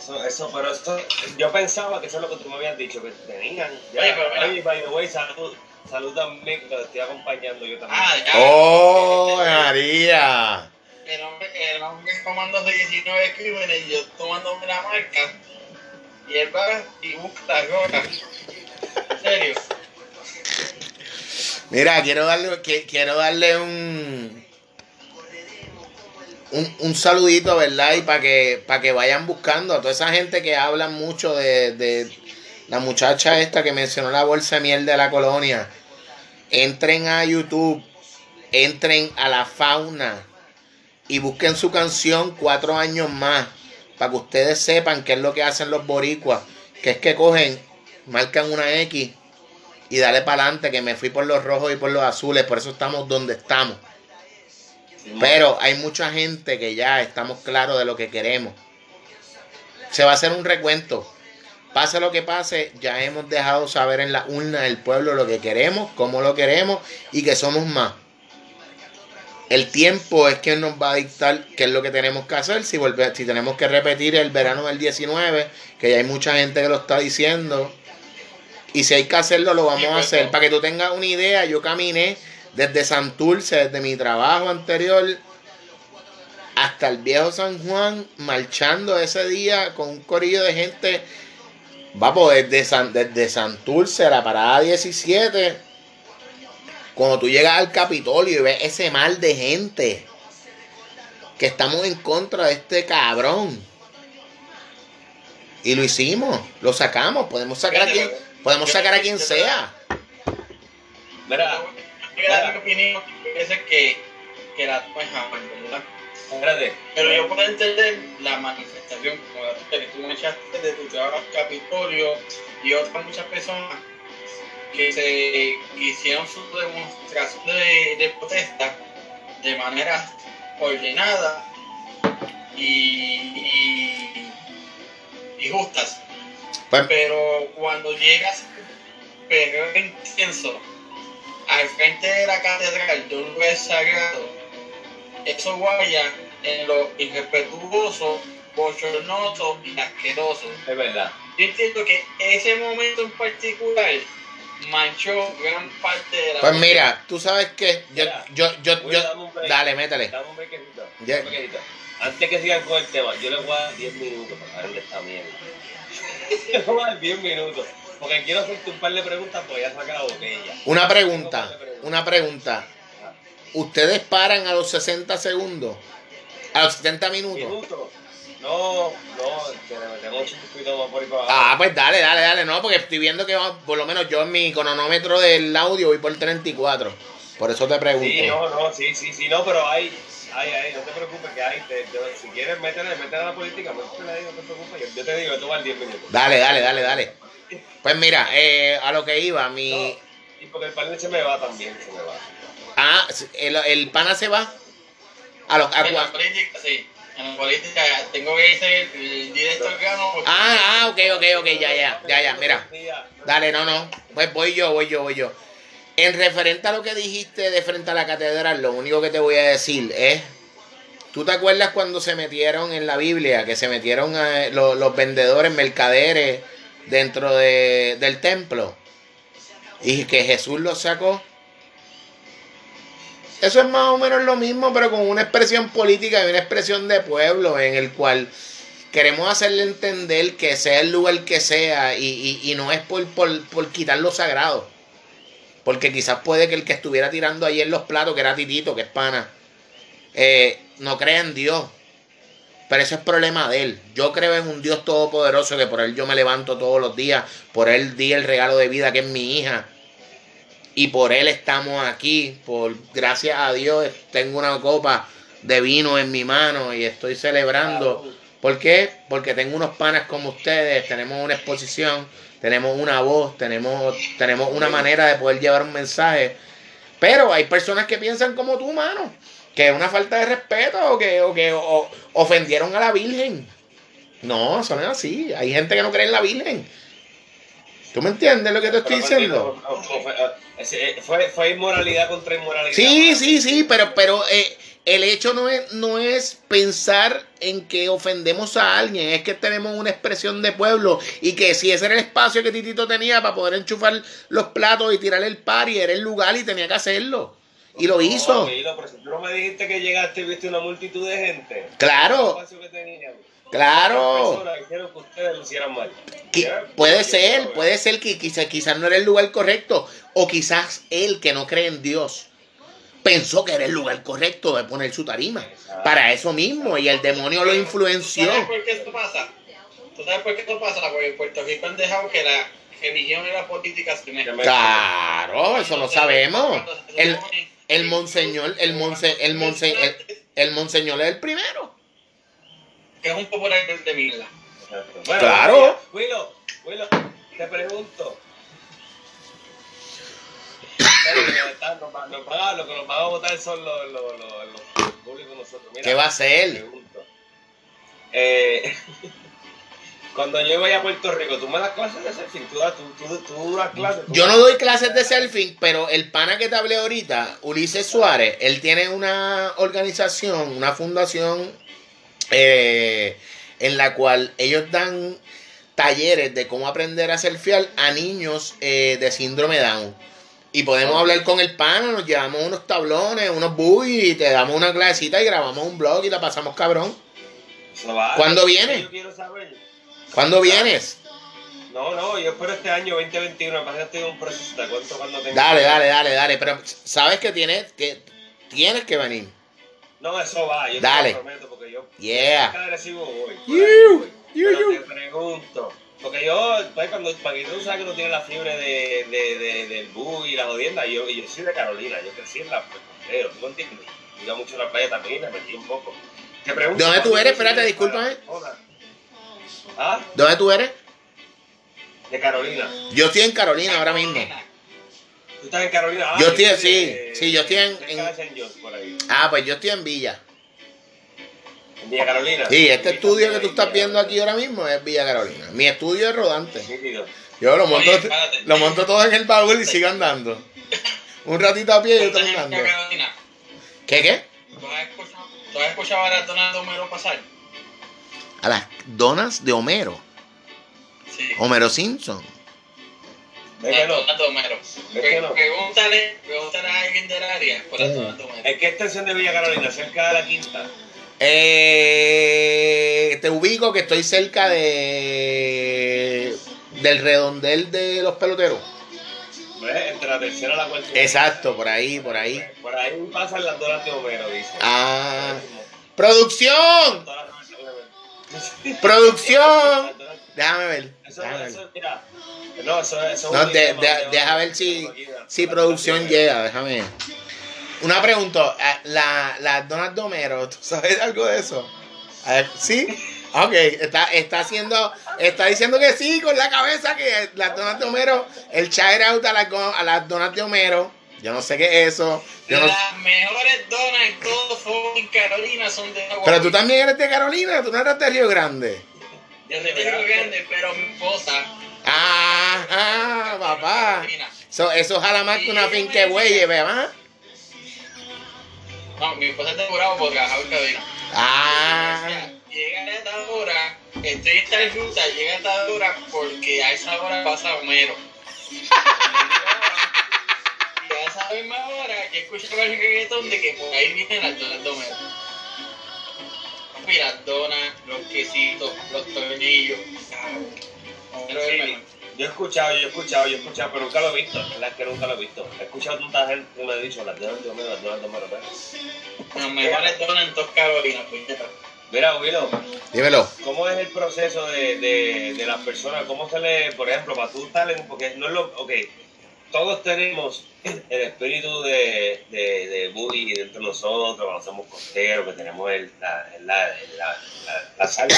Eso, eso, pero eso, yo pensaba que eso es lo que tú me habías dicho, que tenían. Ya, Oye, pero mira. Oye, by the way, salud, salud también, que te estoy acompañando yo también. Ah, ya. ¡Oh, María! El hombre, el hombre tomándose 19 crímenes y yo tomándome la marca. Y él va y busca la roca. En serio. Mira, quiero darle, que- quiero darle un, un, un saludito, ¿verdad? Y para que, para que vayan buscando a toda esa gente que habla mucho de, de la muchacha esta que mencionó la bolsa de miel de la colonia. Entren a YouTube, entren a la fauna y busquen su canción Cuatro años más. Para que ustedes sepan qué es lo que hacen los boricuas. Que es que cogen, marcan una X y dale para adelante que me fui por los rojos y por los azules, por eso estamos donde estamos. Pero hay mucha gente que ya estamos claros de lo que queremos. Se va a hacer un recuento. Pase lo que pase, ya hemos dejado saber en la urna del pueblo lo que queremos, cómo lo queremos y que somos más. El tiempo es quien nos va a dictar qué es lo que tenemos que hacer. Si, volve- si tenemos que repetir el verano del 19, que ya hay mucha gente que lo está diciendo. Y si hay que hacerlo, lo vamos a pues, hacer. Para que tú tengas una idea, yo caminé desde Santurce, desde mi trabajo anterior, hasta el viejo San Juan, marchando ese día con un corillo de gente. Vamos, desde, San, desde Santurce, la parada 17. Cuando tú llegas al Capitolio y ves ese mal de gente que estamos en contra de este cabrón. Y lo hicimos, lo sacamos, podemos sacar a quien, podemos sacar a quien sea. Mira, Yo voy a dar mi opinión, es que, que la toma es jamás, ¿verdad? espérate. Pero yo puedo entender la manifestación, como la que tú me echaste de tu trabajo al Capitolio y otras muchas personas que se que hicieron su demostración de, de protesta de manera ordenada y, y, y justas. Pero cuando llegas pero intenso al frente de la catedral de un lugar sagrado, eso vaya en lo irrespetuoso, bochornoso y asqueroso. Es verdad. Yo entiendo que ese momento en particular manchó gran parte de la pues mira, tú sabes que yo, Mira, yo, yo, yo, dale, métele. Dame un brequecito. Antes que sigan con el tema, yo les voy a dar 10 minutos para de esta mierda. les voy a dar 10 minutos. Porque quiero hacerte un par de preguntas porque ya saca la botella. Una pregunta, una pregunta. ¿Ustedes paran a los 60 segundos? ¿A los 70 minutos? ¿Minutos? No, no, le metemos un poquito más por para abajo. Ah, pues dale, dale, dale. No, porque estoy viendo que por lo menos yo en mi cronómetro del audio voy por 34. Por eso te pregunto. Sí, no, no, sí, sí, sí, no, pero hay, hay, hay, no te preocupes que hay, te- te- si quieres métele, métele a la política, métele ahí, no te preocupes, yo, yo te digo, esto va en 10 minutos. Dale, dale, dale, dale. Pues mira, eh, a lo que iba, mi... No, y porque el panel se me va también, se me va. Ah, el, el pana se va. A los... a En la política, sí. En la política tengo que ser el director gano. Ah, ah, ok, ok, ok, ya, ya, ya, ya, mira. Dale, no, no. Pues voy yo, voy yo, voy yo. En referente a lo que dijiste de frente a la catedral, lo único que te voy a decir es, ¿tú te acuerdas cuando se metieron en la Biblia, que se metieron eh, los, los vendedores, mercaderes dentro de- del templo? Y que Jesús los sacó. Eso es más o menos lo mismo, pero con una expresión política y una expresión de pueblo en el cual queremos hacerle entender que sea el lugar que sea y, y- y no es por, por, por quitar lo sagrado. Porque quizás puede que el que estuviera tirando ayer los platos, que era Titito, que es pana, eh, no crea en Dios. Pero ese es problema de él. Yo creo en un Dios todopoderoso que por él yo me levanto todos los días. Por él di el regalo de vida que es mi hija. Y por él estamos aquí. Por gracias a Dios tengo una copa de vino en mi mano y estoy celebrando. ¿Por qué? Porque tengo unos panas como ustedes, tenemos una exposición, tenemos una voz, tenemos, tenemos una manera de poder llevar un mensaje. Pero hay personas que piensan como tú, mano, que es una falta de respeto o que, o que o- ofendieron a la Virgen. No, eso no es así. Hay gente que no cree en la Virgen. ¿Tú me entiendes lo que te estoy Pero, diciendo? Fue, fue- ese- fue, fue inmoralidad contra inmoralidad. Sí, sí, sí, pero, pero eh, el hecho no es, no es pensar en que ofendemos a alguien, es que tenemos una expresión de pueblo y que si ese era el espacio que Titito tenía para poder enchufar los platos y tirar el par y era el lugar y tenía que hacerlo. Y lo hizo. No, Hilo, pero si tú no me dijiste que llegaste y viste una multitud de gente. Claro. Claro. que ustedes lo hicieran mal. Qui- Ya, Puede pues, ser, ya, puede ser que quizás quizás no era el lugar correcto. O quizás él que no cree en Dios pensó que era el lugar correcto de poner su tarima. Exacto. Para eso mismo. Y el demonio lo influenció. ¿Tú sabes por qué esto pasa? ¿Tú sabes por qué esto pasa? Porque en Puerto Rico han dejado que la religión y la política se Claro, eso lo sabemos. Cuando se El, el monseñor, el monse, el monse, el, el monseñor es el primero. Que es un popular de. Exacto. Bueno, Claro. Willow, Willow, te pregunto. Nos nos van lo que nos van a votar son los, los, los, los públicos nosotros. Mira, ¿Qué va a hacer? pregunto. Eh, cuando yo voy a Puerto Rico, ¿tú me das clases de surfing? ¿Tú, das- tú, tú, tú das clases? ¿Tú Yo no doy clases de surfing, pero el pana que te hablé ahorita, Ulises Suárez, él tiene una organización, una fundación eh, en la cual ellos dan talleres de cómo aprender a surfear a niños eh, de síndrome Down. Y podemos hablar con el pana, nos llevamos unos tablones, unos buggy, y te damos una clasecita y grabamos un blog y la pasamos cabrón. ¿Cuándo viene? Yo quiero saber. ¿Cuándo vienes? No, no, yo espero este año 2021. Me pasa que estoy en un proceso. Te cuento cuando tenga. Dale, dale, dale, dale. Pero sabes que tienes que, tienes que venir. No, eso va. Yo Dale. te lo prometo porque yo. Yeah. Cada recibo voy. You, you, Pero you. te pregunto. Porque yo, pues cuando Paquito tú sabes que no tiene la fiebre de, de, de, del bug y la jodienda, yo, yo soy de Carolina, yo crecí en la Contero, ¿tú entiendes? Iba mucho la playa también, me metí un poco. Te pregunto, ¿De dónde tú ¿cuándo eres? Espérate, discúlpame. para Hola. ¿Ah? ¿Dónde tú eres? De Carolina. Yo estoy en Carolina ahora mismo. ¿Tú estás en Carolina? Ah, Yo estoy- sí, de- sí, yo estoy en- por ahí. Ah, pues yo estoy en Villa. En Villa Carolina. Sí, este estudio Villa que tú estás viendo aquí ahora mismo es Villa Carolina. Mi estudio es rodante. Yo lo monto, Oye, lo monto todo en el baúl y sigo andando. Un ratito a pie y otro andando. ¿Qué qué? ¿tú has escuchado, tú has escuchado a la Donald Homero pasar? A las donas de Homero. Sí. Homero Simpson. ¿Ves que no? Pregúntale, pregúntale a alguien del área por la Donald Homero. ¿En qué extensión de Villa Carolina? Cerca de la quinta. Eh, te ubico que estoy cerca de del redondel de los peloteros. Entre la tercera y la cuarta. Exacto, por ahí, por ahí. Por ahí pasan las donas de Homero, dice. Ah, producción, producción. Déjame ver. Déjame ver. No, de- de- de- deja ver si, si producción llega, déjame. Una pregunta, ah, la, la Donald de Homero, ¿tú sabes algo de eso? A ver, ¿Sí? Ok, está, está haciendo, está diciendo que sí con la cabeza que las donas de Homero, el shout out a las, go- a las donas de Homero, yo no sé qué es eso. yo no- Las mejores donas en todo fucking Carolina son de agua. pero tú también eres de Carolina, tú no eres de Río Grande. Yo soy de Río Grande, pero mi esposa. Ajá, papá. Carolina. Eso, jala más que una finca de bueyes, ¿verdad? No, mi esposa es de Bravo porque trabajaba en Carolina. Ah. Llega a esta hora, estoy en tal ruta, llega a esta hora porque a esa hora pasa Homero. y a esa misma hora que escuchaba el reggaetón de que por ahí vienen las donas de Homero. Papi, las donas, los quesitos, los tornillos. El mejor. Yo he escuchado, yo he escuchado, yo he escuchado, pero nunca lo he visto. La verdad es que nunca lo he visto. He escuchado tanta gente que me ha dicho las donas de Homero, las donas. ¿ves? Las mejores donas en dos Carolinas, puñeta. Mira, Willow, Dímelo. ¿cómo es el proceso de, de, de las personas? ¿Cómo se le, por ejemplo, para tú estar en, porque no es lo, ok, todos tenemos el espíritu de, de, de Boogie dentro de nosotros, cuando somos costeros, que tenemos el, la, la, la, sal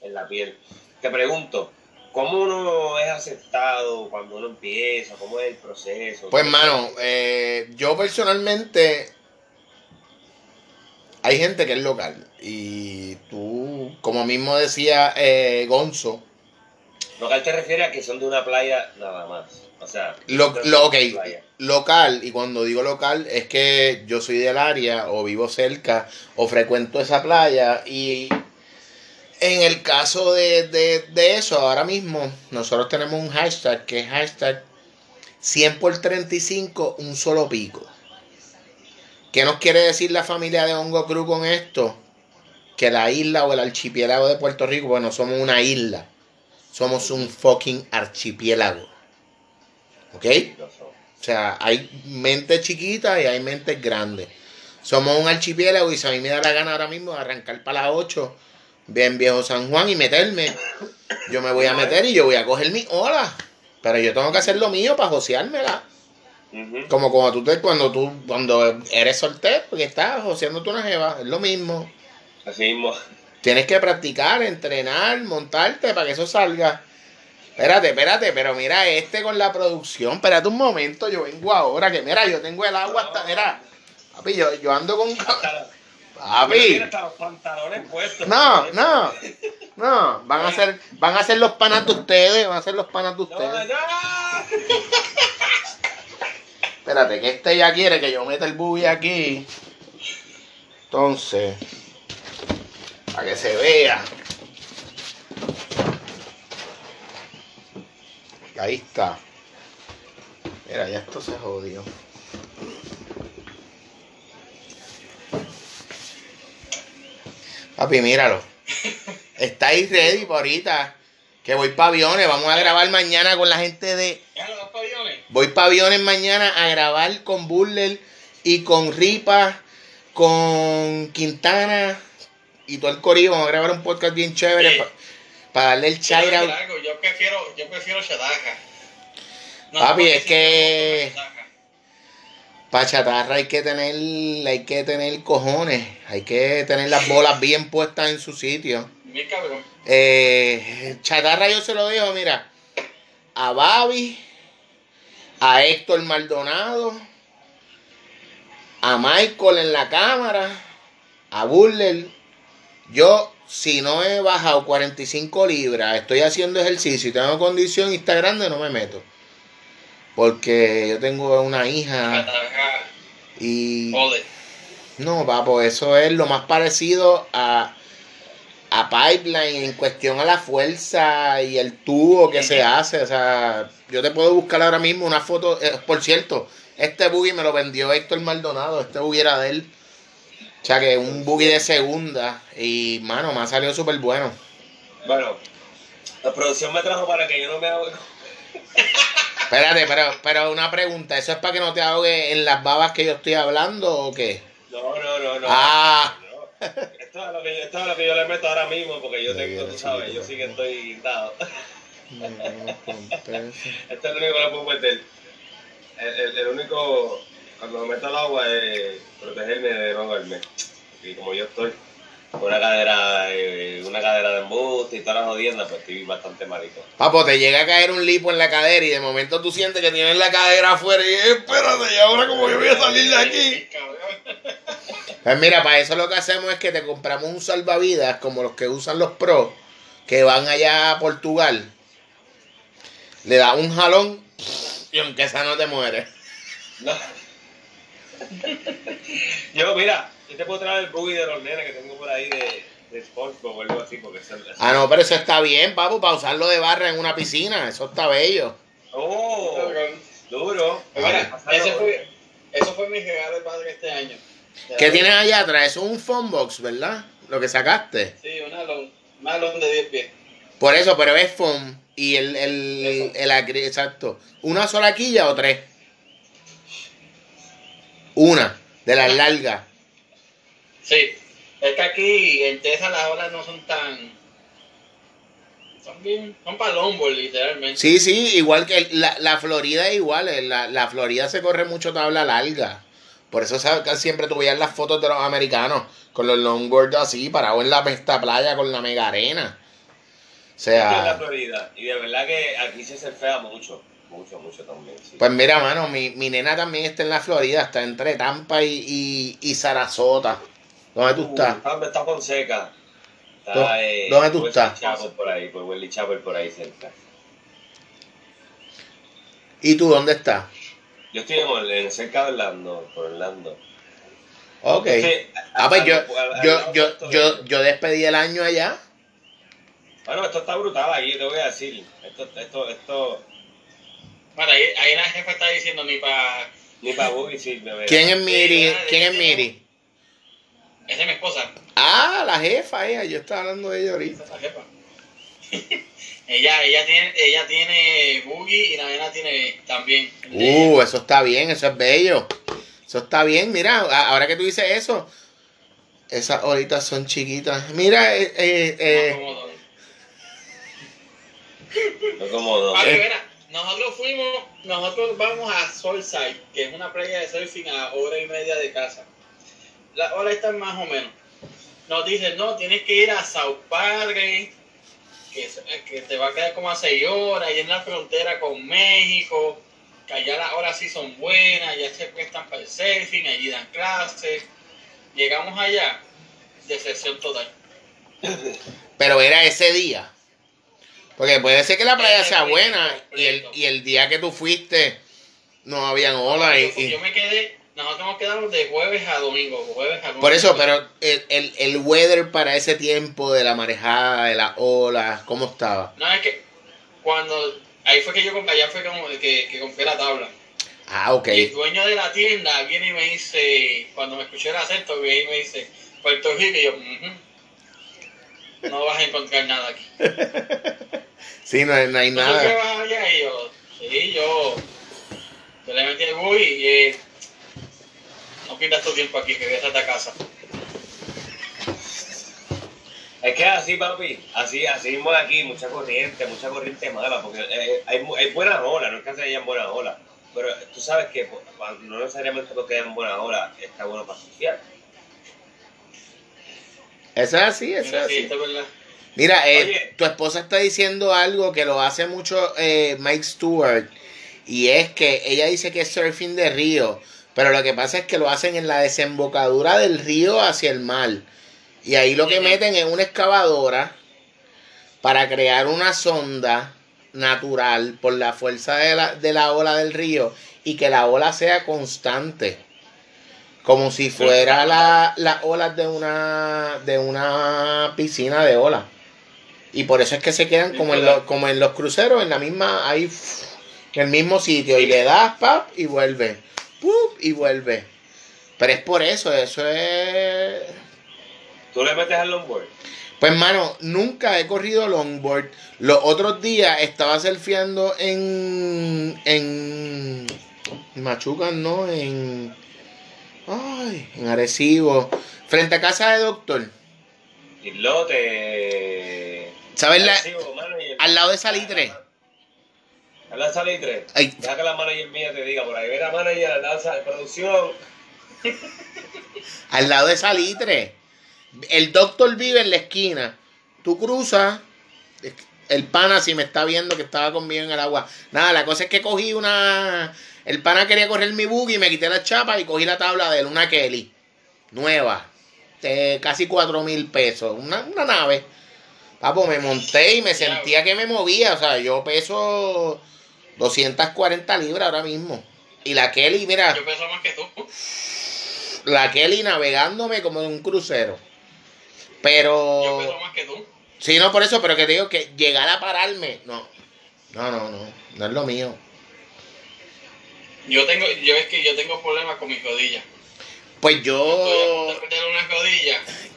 en la piel. Te pregunto, ¿cómo uno es aceptado cuando uno empieza? ¿Cómo es el proceso? Pues, mano, eh, yo personalmente. Hay gente que es local. Y tú, como mismo decía eh, Gonzo, Local te refiere a que son de una playa nada más. O sea, Lo, local, y cuando digo local es que yo soy del área o vivo cerca o frecuento esa playa y en el caso de, de- de eso, ahora mismo nosotros tenemos un hashtag que es hashtag 100 por 35, un solo pico. ¿Qué nos quiere decir la familia de Hongo Cruz con esto? Que la isla o el archipiélago de Puerto Rico, bueno, somos una isla. Somos un fucking archipiélago. ¿Ok? O sea, hay mentes chiquitas y hay mentes grandes. Somos un archipiélago y si a mí me da la gana ahora mismo de arrancar para las 8, bien viejo San Juan y meterme, yo me voy a meter y yo voy a coger mi ola. Pero yo tengo que hacer lo mío para joseármela. Como cuando tú, te, cuando tú cuando eres soltero, porque estás joseándote una jeva, es lo mismo. Así mismo. Tienes que practicar, entrenar, montarte para que eso salga. Espérate, espérate, pero mira este con la producción. Espérate un momento, yo vengo ahora, que mira, yo tengo el agua hasta. Mira, papi, yo, yo ando con. Papi. Mira, hasta los pantalones puestos. No, no, no. Van a ser, van a ser los panas de ustedes, van a ser los panas de ustedes. no. Espérate, que este ya quiere que yo meta el buggy aquí. Entonces, para que se vea. Ahí está. Mira, ya esto se jodió. Papi, míralo. Estáis ready por ahorita. Que voy para aviones. Vamos a grabar mañana con la gente de. Voy para aviones mañana a grabar con Burler y con Ripa, con Quintana y todo el corillo. Vamos a grabar un podcast bien chévere Sí. Para darle el chaira. algo, Yo prefiero, yo prefiero. No, Papi, es que-. Para chatarra hay que tener, hay que tener cojones, hay que tener las bolas bien puestas en su sitio. Mi cabrón. Eh, chatarra yo se lo digo, mira, a Babi, a Héctor Maldonado, a Michael en la cámara, a Burler. Yo, si no he bajado 45 libras, estoy haciendo ejercicio y tengo condición y está grande, no me meto. Porque yo tengo una hija y... No, papo, eso es lo más parecido a, a Pipeline en cuestión a la fuerza y el tubo que se hace. O sea, yo te puedo buscar ahora mismo una foto. eh, por cierto, este buggy me lo vendió Héctor Maldonado. Este buggy era de él. O sea, que un buggy de segunda. Y, mano, me ha salido súper bueno. Bueno, la producción me trajo para que yo no me haga. Espérate, pero, pero una pregunta. ¿Eso es para que no te ahogue en las babas que yo estoy hablando o qué? No, no, no, no. Ah. No. Esto es, lo que yo, esto es lo que yo le meto ahora mismo porque yo tengo, tú sabes, yo sí que estoy guindado. Esto es lo único que le puedo meter. El, el- el único, cuando me meto al agua es protegerme de no ahogarme. Y como yo estoy con una cadera, eh, una cadera de embuste y todas las jodiendas, pues estoy bastante malito. Papo, te llega a caer un lipo en la cadera y de momento tú sientes que tienes la cadera afuera y "Eh, espérate, ¿y ahora cómo yo voy a salir de aquí? Pues mira, para eso lo que hacemos es que te compramos un salvavidas como los que usan los pros, que van allá a Portugal. Le das un jalón y aunque esa no te muere. No. yo, mira, yo te puedo traer el buggy de los nenes que tengo por ahí de, de SpongeBob o algo así, porque eso es... Ah, no, pero eso está bien, papu, para usarlo de barra en una piscina. Eso está bello. ¡Oh! Duro. Mira, ese fue, eso fue mi regalo de padre este año. ¿Qué tienes allá atrás? Eso es un phone box, ¿verdad? Lo que sacaste. Sí, una long, una long de 10 pies. Por eso, pero es foam. Y el, el, el, agri- exacto. ¿Una sola quilla o tres? Una, de las largas. Sí, es que aquí en Texas las olas no son tan. Son bien. Son para longboard, literalmente. Sí, sí, igual que la, la Florida es igual. eh, La, la Florida se corre mucho tabla larga. Por eso sabes siempre tú veías las fotos de los americanos con los longboards así, parados en la pesta playa con la mega arena. O en la sea, Florida. Y de verdad que aquí se surfea mucho. Mucho, mucho también. Sí. pues mira, mano, mi, mi nena también está en la Florida, está entre Tampa y, y, y Sarasota. ¿Dónde tú estás? Uh, está, Fonseca. ¿Dó- Está, eh, dónde tú estás? Chapel por ahí, por Wesley Chapel por ahí cerca. ¿Y tú dónde estás? Yo estoy en, cerca de Orlando, por Orlando. Ok. Ah, pues yo, yo, yo, yo, yo despedí el año allá. Bueno, esto está brutal ahí, te voy a decir. Esto, esto, esto, Bueno, ahí, ahí la jefa está diciendo ni para... ni para Boogie sirve. ¿Quién es Miri? ¿de ¿Quién es? Miri? Esa es mi esposa. Ah, la jefa, ella. Yo estaba hablando de ella ahorita. Esa es la jefa. ella, ella tiene, ella tiene boogie y la nena tiene también. Uh, eso está bien, eso es bello. Eso está bien, mira, ahora que tú dices eso, esas horitas son chiquitas. Mira, eh, eh, eh, No, cómodo. No como dos. Nosotros fuimos, nosotros vamos a Solside, que es una playa de surfing a hora y media de casa. Las horas están más o menos. Nos dicen, no, tienes que ir a Sao Padre, que te va a quedar como a 6 horas, y en la frontera con México, que allá las horas sí son buenas, ya se prestan para el surfing, allí dan clases. Llegamos allá, decepción total. pero era ese día. Porque puede ser que la playa Ese sea día buena y el, y el día que tú fuiste no habían olas. y- yo, y- yo me quedé, nosotros nos quedamos de jueves a domingo, jueves a lunes. por eso, pero el, el, el weather para ese tiempo de la marejada, de las olas, ¿cómo estaba? No, es que cuando. Ahí fue que yo compré, allá fue como que, que compré la tabla. Ah, ok. Y el dueño de la tienda viene y me dice, cuando me escuché el acento, viene y me dice, Puerto Rico, y yo, "Ujú, no vas a encontrar nada aquí. Sí, no, no hay ¿Tú siempre nada. vas allá? Y yo, sí, yo, yo le metí el buggy y eh, no pierdas tu tiempo aquí, regresa a casa. Es que así, papi, así, así mismo aquí, mucha corriente, mucha corriente mala, porque eh, hay, hay buenas olas, no es que se hayan buenas olas, pero tú sabes que pues, no necesariamente porque hayan buenas olas está bueno para surfear. Eso es así, eso Mira, es sí, así. Mira, eh, tu esposa está diciendo algo que lo hace mucho eh, Mike Stewart. Y es que ella dice que es surfing de río. Pero lo que pasa es que lo hacen en la desembocadura del río hacia el mar. Y ahí lo que meten es una excavadora para crear una sonda natural por la fuerza de la, de la ola del río y que la ola sea constante. Como si fuera la- las olas de una, de una piscina de olas. Y por eso es que se quedan como en, los, como en los cruceros, en la misma, ahí, en el mismo sitio. Y le das, pap, y vuelve. Pup, y vuelve. Pero es por eso, eso es... ¿Tú le metes al longboard? Pues, mano, nunca he corrido longboard. Los otros días estaba surfeando en. en. Machucan, ¿no? En. Ay, en Arecibo. Frente a casa de doctor. Islote. ¿Sabes la- Arecibo, manager. al lado de Salitre? Al lado de Salitre. Ay, Deja que la manager mía te diga, por ahí ve la manager, al lado de producción. al lado de Salitre. El doctor vive en la esquina. Tú cruzas. El pana, si me está viendo que estaba conmigo en el agua. Nada, la cosa es que cogí una. El pana quería correr mi buggy, me quité la chapa y cogí la tabla de él, una Kelly. Nueva. De casi cuatro mil pesos. Una, una nave. Papo, me monté y me sentía que me movía. O sea, yo peso 240 libras ahora mismo. Y la Kelly, mira, Yo peso más que tú. la Kelly navegándome como en un crucero. Yo Pero. peso más que tú. Sí, no por eso, pero que te digo que llegar a pararme. No. No, no, no. No es lo mío. Yo tengo, yo es que yo tengo problemas con mis rodillas. Pues yo.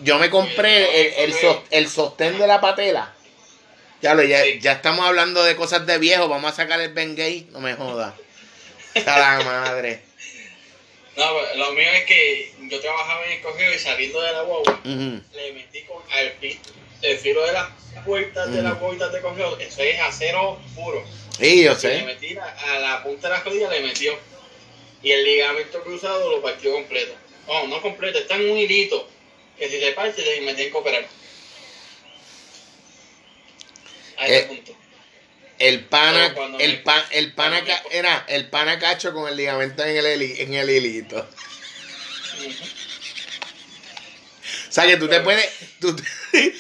Yo me compré el, el, el sostén de la patela. Ya, lo, ya, Sí. ya estamos hablando de cosas de viejo. Vamos a sacar el Ben Gay. No me jodas. A la madre. No, pues, lo mío es que yo trabajaba en el correo y saliendo de la guagua, le metí con al fi- el filo de las puertas de las puertas de correo. Eso es acero puro. Sí, yo Y le sé. metí a la punta de la rodilla, le metió. Y el ligamento cruzado lo partió completo. No, no completo, está en un hilito. Que si se parte, te- me tienen que operar. A ese Eh, punto. El pana, el me- pa- el pana, ca- era el pana cacho con el ligamento en el, en el hilito. Sea que tú te puedes, tú, te-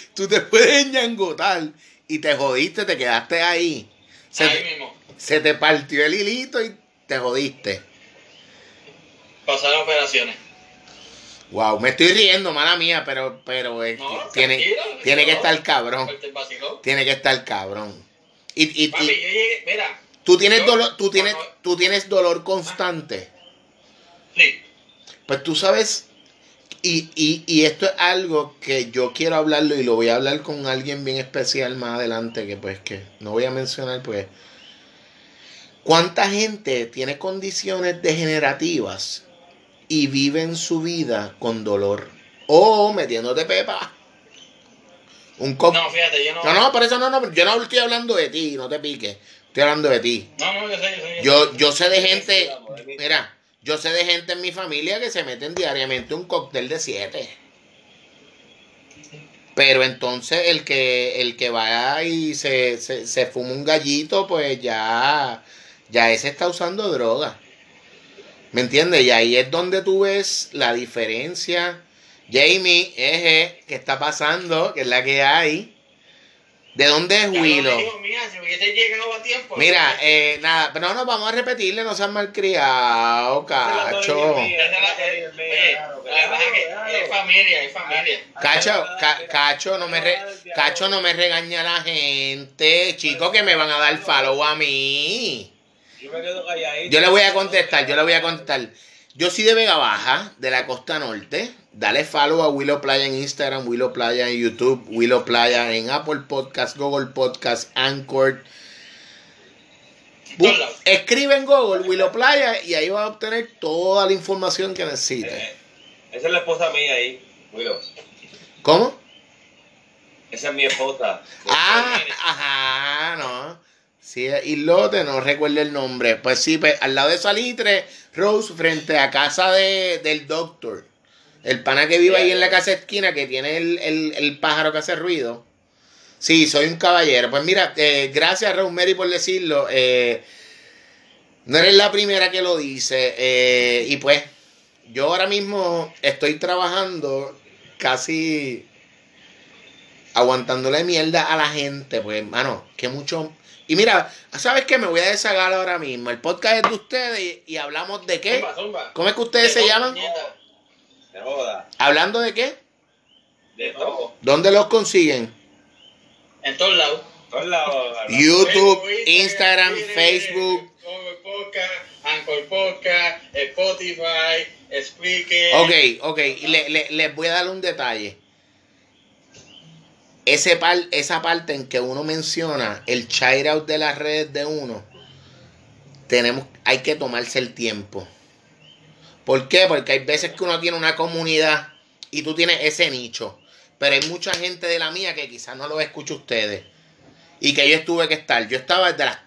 tú te puedes ñangotar y te jodiste, te quedaste ahí. Se, Ahí mismo. se te partió el hilito y te jodiste. Pasar operaciones. Wow, me estoy riendo, mala mía, pero, pero es que No, tiene, tiene que estar cabrón. Tiene que estar cabrón. Y, y, Papi, y yo llegué, mira, tú tienes yo, dolor, tú tienes, tú tienes dolor constante. sí, Pues tú sabes, y, y, y esto es algo que yo quiero hablarlo y lo voy a hablar con alguien bien especial más adelante, que pues que no voy a mencionar, pues. ¿Cuánta gente tiene condiciones degenerativas y vive en su vida con dolor? O metiéndote pepa. Un no, fíjate, yo no. no, no, por eso no, no, yo no estoy hablando de ti, no te piques. Estoy hablando de ti. No, no, yo sé, yo sé. Yo, yo sé de gente, mira, yo sé de gente en mi familia que se meten diariamente un cóctel de siete. Pero entonces el que, el que va y se, se, se fuma un gallito, pues ya, ya ese está usando droga. ¿Me entiendes? Y ahí es donde tú ves la diferencia. Jamie, eje, ¿qué está pasando? ¿Qué es la que hay? ¿De dónde es Willow? mira, si hubiese llegado a tiempo. Mira, eh, nada, pero no, vamos a repetirle, no seas malcriado, cacho. Es es que es familia, es familia. Cacho, ca- cacho, no me re- cacho, no me regaña la gente, chico, que me van a dar follow a mí. Yo me quedo calladito. Yo le voy a contestar, yo le voy a contestar. Yo soy de Vega Baja, de la costa norte. Dale follow a Willow Playa en Instagram, Willow Playa en YouTube, Willow Playa en Apple Podcast, Google Podcast, Anchor. Lados. Escribe en Google Willow Playa y ahí vas a obtener toda la información que necesites. Eh, Esa es la esposa mía ahí, Willow. ¿Cómo? Esa es mi esposa. Ah, ajá, no. Sí, Islote, no recuerdo el nombre. Pues sí, pues, al lado de Salitre, Rose, frente a casa de, del doctor. El pana que vive ahí en la casa de esquina, que tiene el, el- el pájaro que hace ruido. Sí, soy un caballero. Pues mira, eh, gracias Rosemary por decirlo. Eh, no eres la primera que lo dice. eh, y pues, yo ahora mismo estoy trabajando casi aguantándole mierda a la gente, pues, hermano, que mucho. Y mira, ¿sabes qué? Me voy a deshagar ahora mismo. El podcast es de ustedes y, y hablamos de qué. Zumba, zumba. ¿Cómo es que ustedes se llaman? De joda. ¿Hablando de qué? De todo. ¿Dónde los consiguen? En todos lados. Todos lados. YouTube, Facebook, Instagram, Twitter, Facebook. Google Podcast, Anchor Podcast, Spotify, Spreaker. Ok, ok. Y le- le- les voy a dar un detalle. Ese par, esa parte en que uno menciona el shout out de las redes de uno, tenemos, hay que tomarse el tiempo. ¿Por qué? Porque hay veces que uno tiene una comunidad y tú tienes ese nicho. Pero hay mucha gente de la mía que quizás no lo escucha ustedes. Y que yo tuve que estar. Yo estaba desde las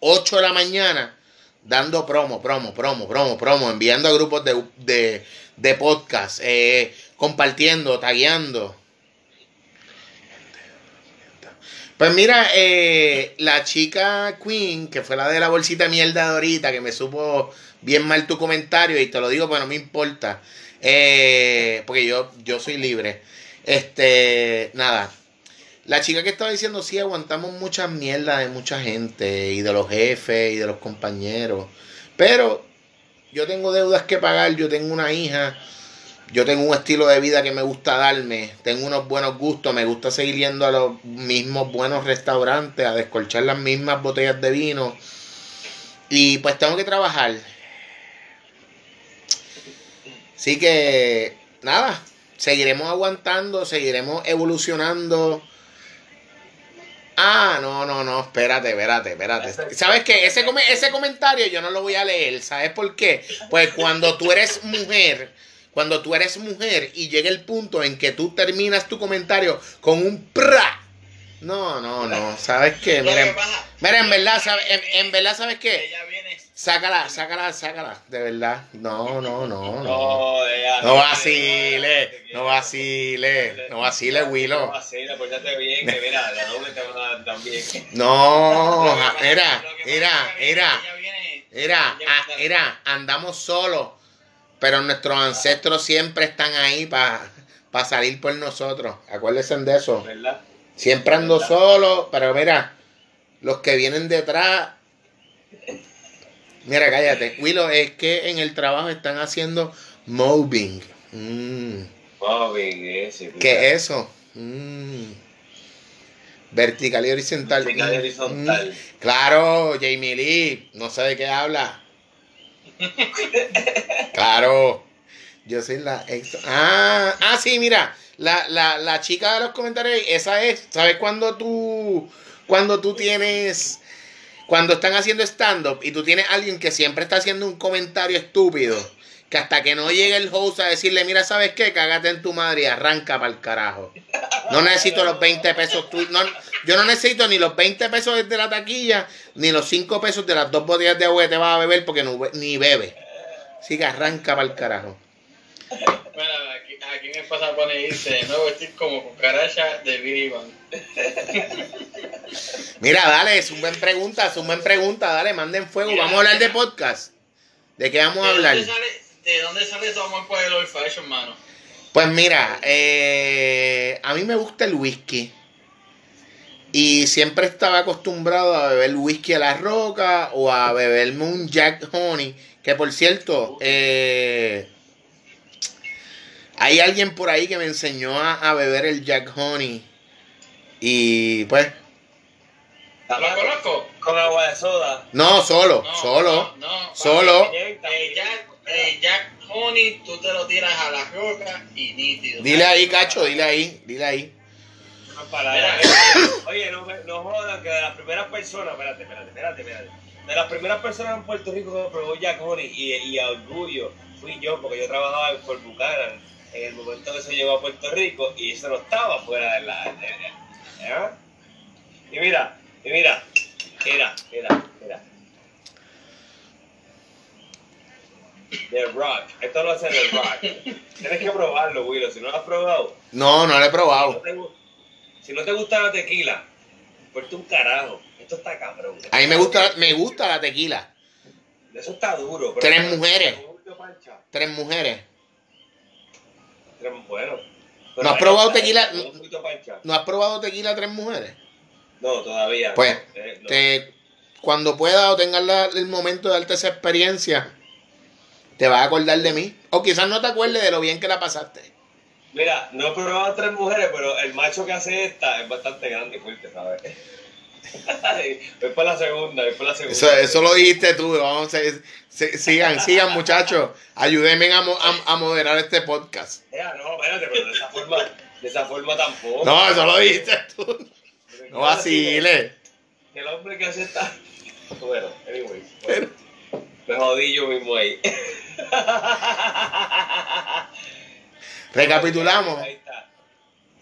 8 de la mañana dando promo, promo, promo, promo, promo, enviando a grupos de, de, de podcast, eh, compartiendo, tagueando. Pues mira, eh, la chica Queen, que fue la de la bolsita mierda de ahorita, que me supo bien mal tu comentario, y te lo digo, pero no me importa, eh, porque yo, yo soy libre. Este, nada. La chica que estaba diciendo, sí, aguantamos muchas mierdas de mucha gente, y de los jefes, y de los compañeros. Pero yo tengo deudas que pagar, yo tengo una hija, yo tengo un estilo de vida que me gusta darme, tengo unos buenos gustos, me gusta seguir yendo a los mismos buenos restaurantes, a descolchar las mismas botellas de vino. Y pues tengo que trabajar. Así que, nada, seguiremos aguantando, seguiremos evolucionando. Ah, no, no, no, espérate, espérate, espérate. ¿Sabes qué? Ese, ese comentario yo no lo voy a leer. ¿Sabes por qué? Pues cuando tú eres mujer, cuando tú eres mujer y llega el punto en que tú terminas tu comentario con un pra. No, no, no. ¿Sabes qué? Miren, mira, en verdad, ¿sabes? En, en verdad, ¿sabes qué? Sácala, sácala, sácala. De verdad. No, no, no, no. No, No vacile, no vacile, no vacile, No Willow. vacile, pórtate bien, que mira, la doble te van a dar también. No, pasa- mira, mira, mira, mira, ah, mira, andamos solos, pero nuestros ancestros siempre están ahí para salir por nosotros. Acuérdense de eso. ¿Verdad? Siempre ando solo, pero mira, los que vienen detrás Mira, cállate. Willow, es que en el trabajo están haciendo mobbing. Mm. Mobbing, ese. ¿Qué es eso? Mm. Vertical y horizontal. Vertical y Mm, horizontal. mm. Claro, Jamie Lee, no sé de qué habla. Claro, yo soy la ex. Ah, ah, sí, mira, la, la, la chica de los comentarios, esa es, ¿sabes cuando tú, cuando tú tienes, cuando están haciendo stand-up y tú tienes alguien que siempre está haciendo un comentario estúpido? Que hasta que no llegue el host a decirle, mira, ¿sabes qué? Cágate en tu madre y arranca para el carajo. No necesito los 20 pesos. tú- no, yo no necesito ni los 20 pesos de la taquilla, ni los 5 pesos de las dos botellas de agua que te vas a beber porque no, ni bebe. Así que arranca para el carajo. Mira, aquí, aquí me pasa a poner y dice, nuevo estoy como cucaracha de Billy Van. Mira, dale, es un buen pregunta, es un buen pregunta, dale, manden fuego. Mira, Vamos a hablar de podcast. ¿De qué vamos a ¿De hablar? sale, de dónde sale tu amor por el old fashion, mano? Pues mira, eh, a mí me gusta el whisky. Y siempre estaba acostumbrado a beber whisky a la roca o a beberme un Jack Honey. Que por cierto, eh, hay alguien por ahí que me enseñó a, a beber el Jack Honey. Y pues, ¿Lo conozco? Con agua de soda. no, solo, No, solo, no, no, solo. Eh, Jack, Jack Honey, tú te lo tiras a la roca y nítido. Dile ahí, cacho, dile ahí, dile ahí. Una palabra. Oye, no, no jodan que de las primeras personas, espérate, espérate, espérate, espérate. De las primeras personas en Puerto Rico que probó Jack Honey y, y a orgullo fui yo, porque yo trabajaba en Fort Buchanan en el momento que se llegó a Puerto Rico y eso no estaba fuera de la. de- de- ¿eh? Y mira, y mira, mira, mira, mira. The Rock, esto lo hace The Rock. Tienes que probarlo, Willow, si no lo has probado. No, no lo he Si no probado. te, si no te gusta la tequila, ponte un carajo. Esto está cabrón. A mí me gusta, me gusta la tequila. Eso está duro. pero- Tres mujeres. Tres mujeres. Tres, bueno. ¿No has probado tequila? ¿No has probado tequila tres mujeres? No, todavía. Pues. Eh, no. Te, cuando pueda o tengas la- el momento de darte esa experiencia, te vas a acordar de mí. O quizás no te acuerdes de lo bien que la pasaste. Mira, no he probado tres mujeres, pero el macho que hace esta es bastante grande y fuerte, ¿sabes? voy por la segunda, voy por la segunda. Eso, eso lo dijiste tú. Vamos a, sigan, sigan muchachos. Ayúdenme a, a- a moderar este podcast. Ya, no, espérate, pero de esa forma, de esa forma tampoco. No, eso lo dijiste tú. No vaciles. El hombre que hace esta. Bueno, anyway. Bueno, me jodí yo mismo ahí. Recapitulamos. Ahí está.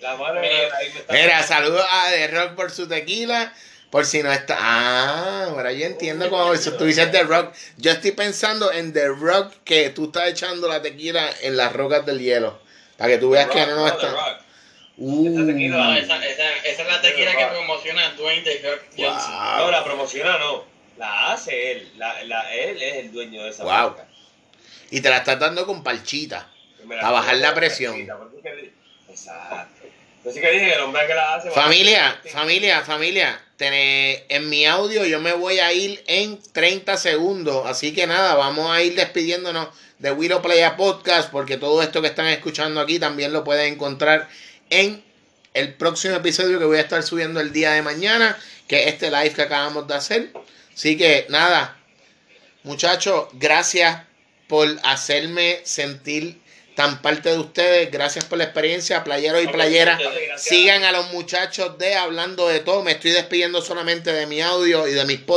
La mano Mira, ahí me está. Mira, saludos a The Rock por su tequila. Por si no está. Ah, ahora yo entiendo como si tú dices The Rock. Yo estoy pensando en The Rock que tú estás echando la tequila en las rocas del hielo. Para que tú veas que no, no The está. Rock. Uh, Esta tequila. Esa, esa, esa es la tequila que promociona Dwayne The Rock Johnson. No, la promociona no. La hace él. La, la, él es el dueño de esa Wow. marca. y te la estás dando con parchita. Me A bajar la presión. Exacto. Que dije, el hombre que la hace. Familia, familia, familia. tené- en mi audio yo me voy a ir en 30 segundos. Así que nada, vamos a ir despidiéndonos de Willow Playa Podcast. Porque todo esto que están escuchando aquí también lo pueden encontrar en el próximo episodio que voy a estar subiendo el día de mañana. Que es este live que acabamos de hacer. Así que nada, muchachos, gracias por hacerme sentir tan parte de ustedes. Gracias por la experiencia, playeros y playeras. Sigan a los muchachos de Hablando de Todo. Me estoy despidiendo solamente de mi audio y de mis podcasts.